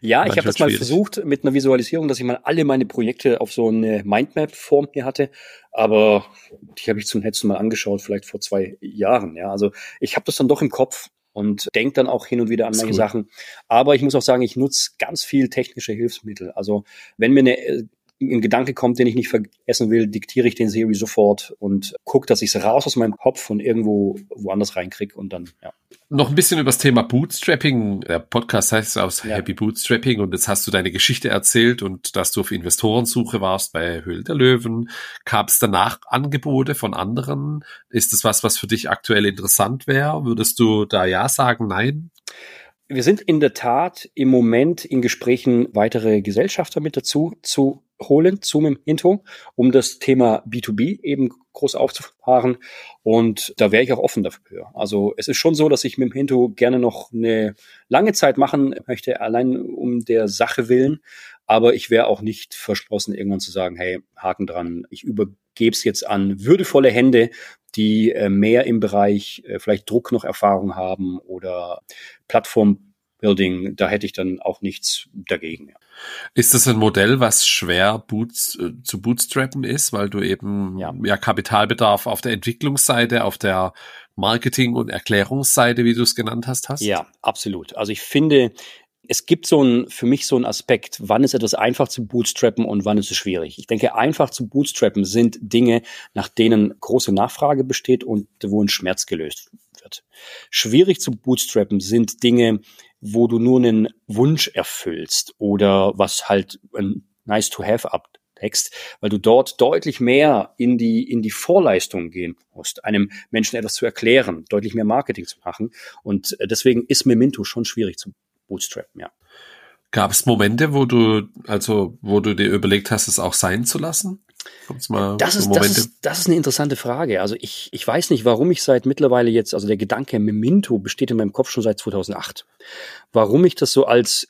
Ja, ich habe das mal schwierig. versucht mit einer Visualisierung, dass ich mal alle meine Projekte auf so eine Mindmap-Form hier hatte. Aber die habe ich zum letzten Mal angeschaut, vielleicht vor zwei Jahren. Ja, also ich habe das dann doch im Kopf und denke dann auch hin und wieder an manche cool. Sachen. Aber ich muss auch sagen, ich nutze ganz viel technische Hilfsmittel. Also wenn mir eine äh, ein Gedanke kommt, den ich nicht vergessen will, diktiere ich den Siri sofort und gucke, dass ich es raus aus meinem Kopf und irgendwo woanders reinkriege und dann, ja. Noch ein bisschen über das Thema Bootstrapping. Der Podcast heißt aus ja. Happy Bootstrapping und jetzt hast du deine Geschichte erzählt und dass du auf Investorensuche warst bei Höhle der Löwen. Gab es danach Angebote von anderen? Ist das was, was für dich aktuell interessant wäre? Würdest du da ja sagen, nein? Wir sind in der Tat im Moment in Gesprächen, weitere Gesellschafter mit dazu zu holen zu Memento, um das Thema B2B eben groß aufzufahren. Und da wäre ich auch offen dafür. Also es ist schon so, dass ich Memento gerne noch eine lange Zeit machen möchte, allein um der Sache willen. Aber ich wäre auch nicht verschlossen, irgendwann zu sagen, hey, Haken dran, ich übergebe es jetzt an würdevolle Hände, die äh, mehr im Bereich äh, vielleicht Druck noch Erfahrung haben oder Plattform Building, da hätte ich dann auch nichts dagegen. Ja. Ist das ein Modell, was schwer boots, äh, zu bootstrappen ist, weil du eben ja. ja Kapitalbedarf auf der Entwicklungsseite, auf der Marketing- und Erklärungsseite, wie du es genannt hast, hast? Ja, absolut. Also ich finde, es gibt so ein, für mich so ein Aspekt, wann ist etwas einfach zu bootstrappen und wann ist es schwierig. Ich denke, einfach zu bootstrappen sind Dinge, nach denen große Nachfrage besteht und wo ein Schmerz gelöst wird. Schwierig zu bootstrappen sind Dinge, wo du nur einen Wunsch erfüllst oder was halt ein nice to have abdeckst, weil du dort deutlich mehr in die, in die Vorleistung gehen musst, einem Menschen etwas zu erklären, deutlich mehr Marketing zu machen. Und äh, deswegen ist Memento schon schwierig zu bootstrappen, ja. Gab es Momente, wo du, also, wo du dir überlegt hast, es auch sein zu lassen? Das, ist, das, ist, das ist eine interessante Frage. Also ich, ich weiß nicht, warum ich seit mittlerweile jetzt, also der Gedanke Memento besteht in meinem Kopf schon seit 2008. Warum ich das so als,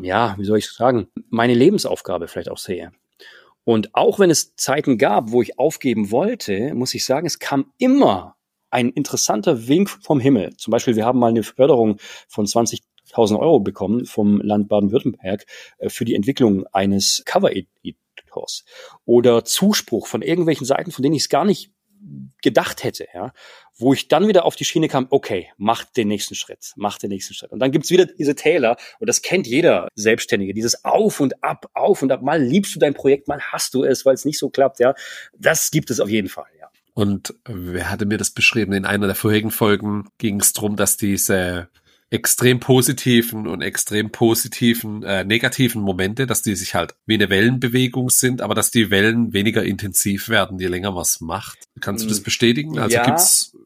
ja, wie soll ich sagen, meine Lebensaufgabe vielleicht auch sehe. Und auch wenn es Zeiten gab, wo ich aufgeben wollte, muss ich sagen, es kam immer ein interessanter Wink vom Himmel. Zum Beispiel, wir haben mal eine Förderung von 20.000 Euro bekommen vom Land Baden-Württemberg äh, für die Entwicklung eines Cover-Editors oder Zuspruch von irgendwelchen Seiten, von denen ich es gar nicht gedacht hätte, ja, wo ich dann wieder auf die Schiene kam, okay, mach den nächsten Schritt, mach den nächsten Schritt. Und dann gibt's wieder diese Täler, und das kennt jeder Selbstständige, dieses Auf und Ab, Auf und Ab, mal liebst du dein Projekt, mal hast du es, weil es nicht so klappt, ja. Das gibt es auf jeden Fall, ja. Und wer hatte mir das beschrieben? In einer der vorherigen Folgen ging es darum, dass diese extrem positiven und extrem positiven, äh, negativen Momente, dass die sich halt wie eine Wellenbewegung sind, aber dass die Wellen weniger intensiv werden, je länger was macht. Kannst du das hm. bestätigen? Also ja. gibt's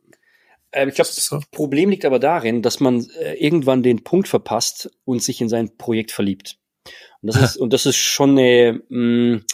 äh, ich glaube, das? Problem liegt aber darin, dass man äh, irgendwann den Punkt verpasst und sich in sein Projekt verliebt. Und das ist, und das ist schon eine, mh, mm,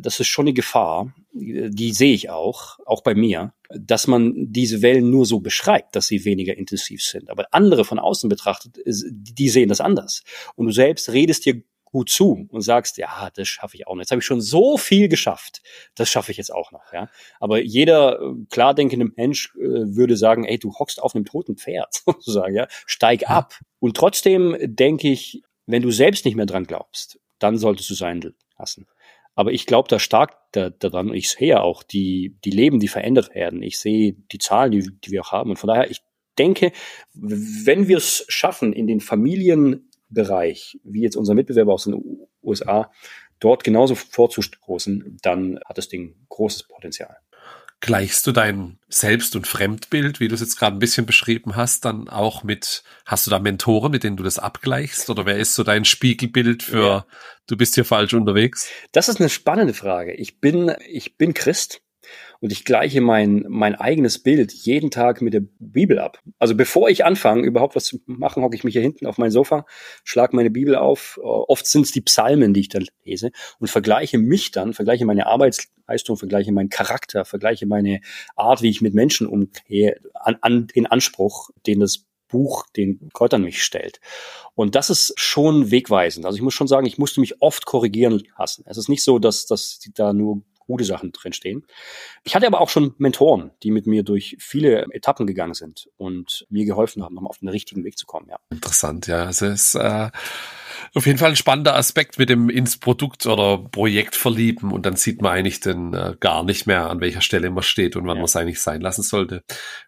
das ist schon eine Gefahr, die sehe ich auch, auch bei mir, dass man diese Wellen nur so beschreibt, dass sie weniger intensiv sind. Aber andere von außen betrachtet, die sehen das anders. Und du selbst redest dir gut zu und sagst, ja, das schaffe ich auch noch. Jetzt habe ich schon so viel geschafft, das schaffe ich jetzt auch noch. Ja, aber jeder äh, klar denkende Mensch äh, würde sagen, ey, du hockst auf einem toten Pferd, sozusagen, ja, steig ab. Und trotzdem denke ich, wenn du selbst nicht mehr dran glaubst, dann solltest du sein lassen. Aber ich glaube da stark daran ich sehe auch die, die Leben, die verändert werden. Ich sehe die Zahlen, die, die wir auch haben. Und von daher, ich denke, wenn wir es schaffen, in den Familienbereich, wie jetzt unser Mitbewerber aus den USA, dort genauso vorzustoßen, dann hat das Ding großes Potenzial. Gleichst du dein Selbst- und Fremdbild, wie du es jetzt gerade ein bisschen beschrieben hast, dann auch mit, hast du da Mentoren, mit denen du das abgleichst? Oder wer ist so dein Spiegelbild für, ja. du bist hier falsch unterwegs? Das ist eine spannende Frage. Ich bin, ich bin Christ und ich gleiche mein, mein eigenes Bild jeden Tag mit der Bibel ab. Also bevor ich anfange, überhaupt was zu machen, hocke ich mich hier hinten auf mein Sofa, schlage meine Bibel auf. Oft sind es die Psalmen, die ich dann lese und vergleiche mich dann, vergleiche meine Arbeitsleistung, vergleiche meinen Charakter, vergleiche meine Art, wie ich mit Menschen umgehe, an, an den Anspruch, den das Buch den Gott an mich stellt. Und das ist schon wegweisend. Also ich muss schon sagen, ich musste mich oft korrigieren lassen. Es ist nicht so, dass, dass da nur gute Sachen drinstehen. Ich hatte aber auch schon Mentoren, die mit mir durch viele Etappen gegangen sind und mir geholfen haben, um auf den richtigen Weg zu kommen. Ja. Interessant, ja. Also es ist äh, auf jeden Fall ein spannender Aspekt mit dem ins Produkt oder Projekt verlieben und dann sieht man eigentlich dann äh, gar nicht mehr, an welcher Stelle man steht und wann ja. man es eigentlich sein lassen sollte.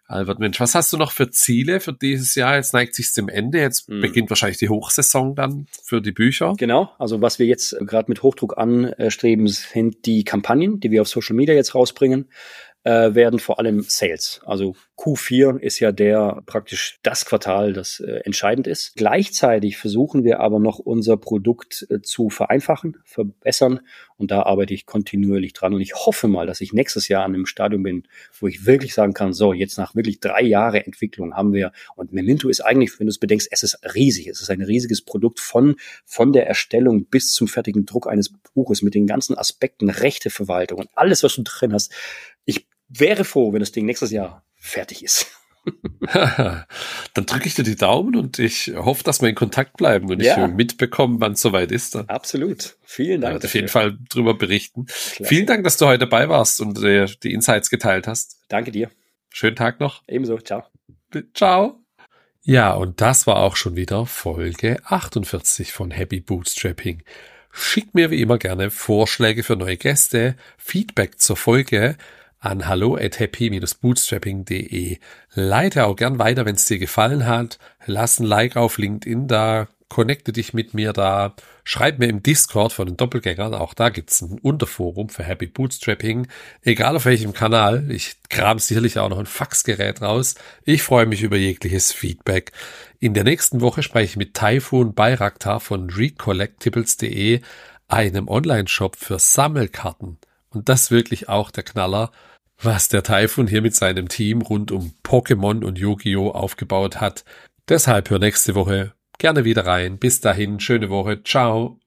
Albert Mensch, was hast du noch für Ziele für dieses Jahr? Jetzt neigt sich dem Ende, jetzt mhm. beginnt wahrscheinlich die Hochsaison dann für die Bücher. Genau, also was wir jetzt gerade mit Hochdruck anstreben, sind die Kampagnen, die wir auf Social Media jetzt rausbringen äh, werden vor allem Sales. Also Q4 ist ja der praktisch das Quartal, das äh, entscheidend ist. Gleichzeitig versuchen wir aber noch unser Produkt äh, zu vereinfachen, verbessern und da arbeite ich kontinuierlich dran und ich hoffe mal, dass ich nächstes Jahr an einem Stadium bin, wo ich wirklich sagen kann, so jetzt nach wirklich drei Jahre Entwicklung haben wir und Memento ist eigentlich, wenn du es bedenkst, es ist riesig. Es ist ein riesiges Produkt von, von der Erstellung bis zum fertigen Druck eines Buches mit den ganzen Aspekten, Rechteverwaltung und alles, was du drin hast. Ich wäre froh, wenn das Ding nächstes Jahr fertig ist. dann drücke ich dir die Daumen und ich hoffe, dass wir in Kontakt bleiben und ja. ich mitbekomme, wann es soweit ist. Dann. Absolut. Vielen Dank. Ja, auf jeden Fall drüber berichten. Klasse. Vielen Dank, dass du heute dabei warst und äh, die Insights geteilt hast. Danke dir. Schönen Tag noch. Ebenso. Ciao. Ciao. Ja, und das war auch schon wieder Folge 48 von Happy Bootstrapping. Schickt mir wie immer gerne Vorschläge für neue Gäste, Feedback zur Folge an hallo at happy-bootstrapping.de. Leite auch gern weiter, wenn es dir gefallen hat. Lass ein Like auf LinkedIn da, connecte dich mit mir da, schreib mir im Discord von den Doppelgängern, auch da gibt's ein Unterforum für Happy Bootstrapping, egal auf welchem Kanal. Ich kram sicherlich auch noch ein Faxgerät raus. Ich freue mich über jegliches Feedback. In der nächsten Woche spreche ich mit Typhoon Bayraktar von recollectibles.de, einem Online-Shop für Sammelkarten. Und das wirklich auch der Knaller was der Typhoon hier mit seinem Team rund um Pokémon und Yu-Gi-Oh! aufgebaut hat. Deshalb hör nächste Woche gerne wieder rein. Bis dahin, schöne Woche. Ciao.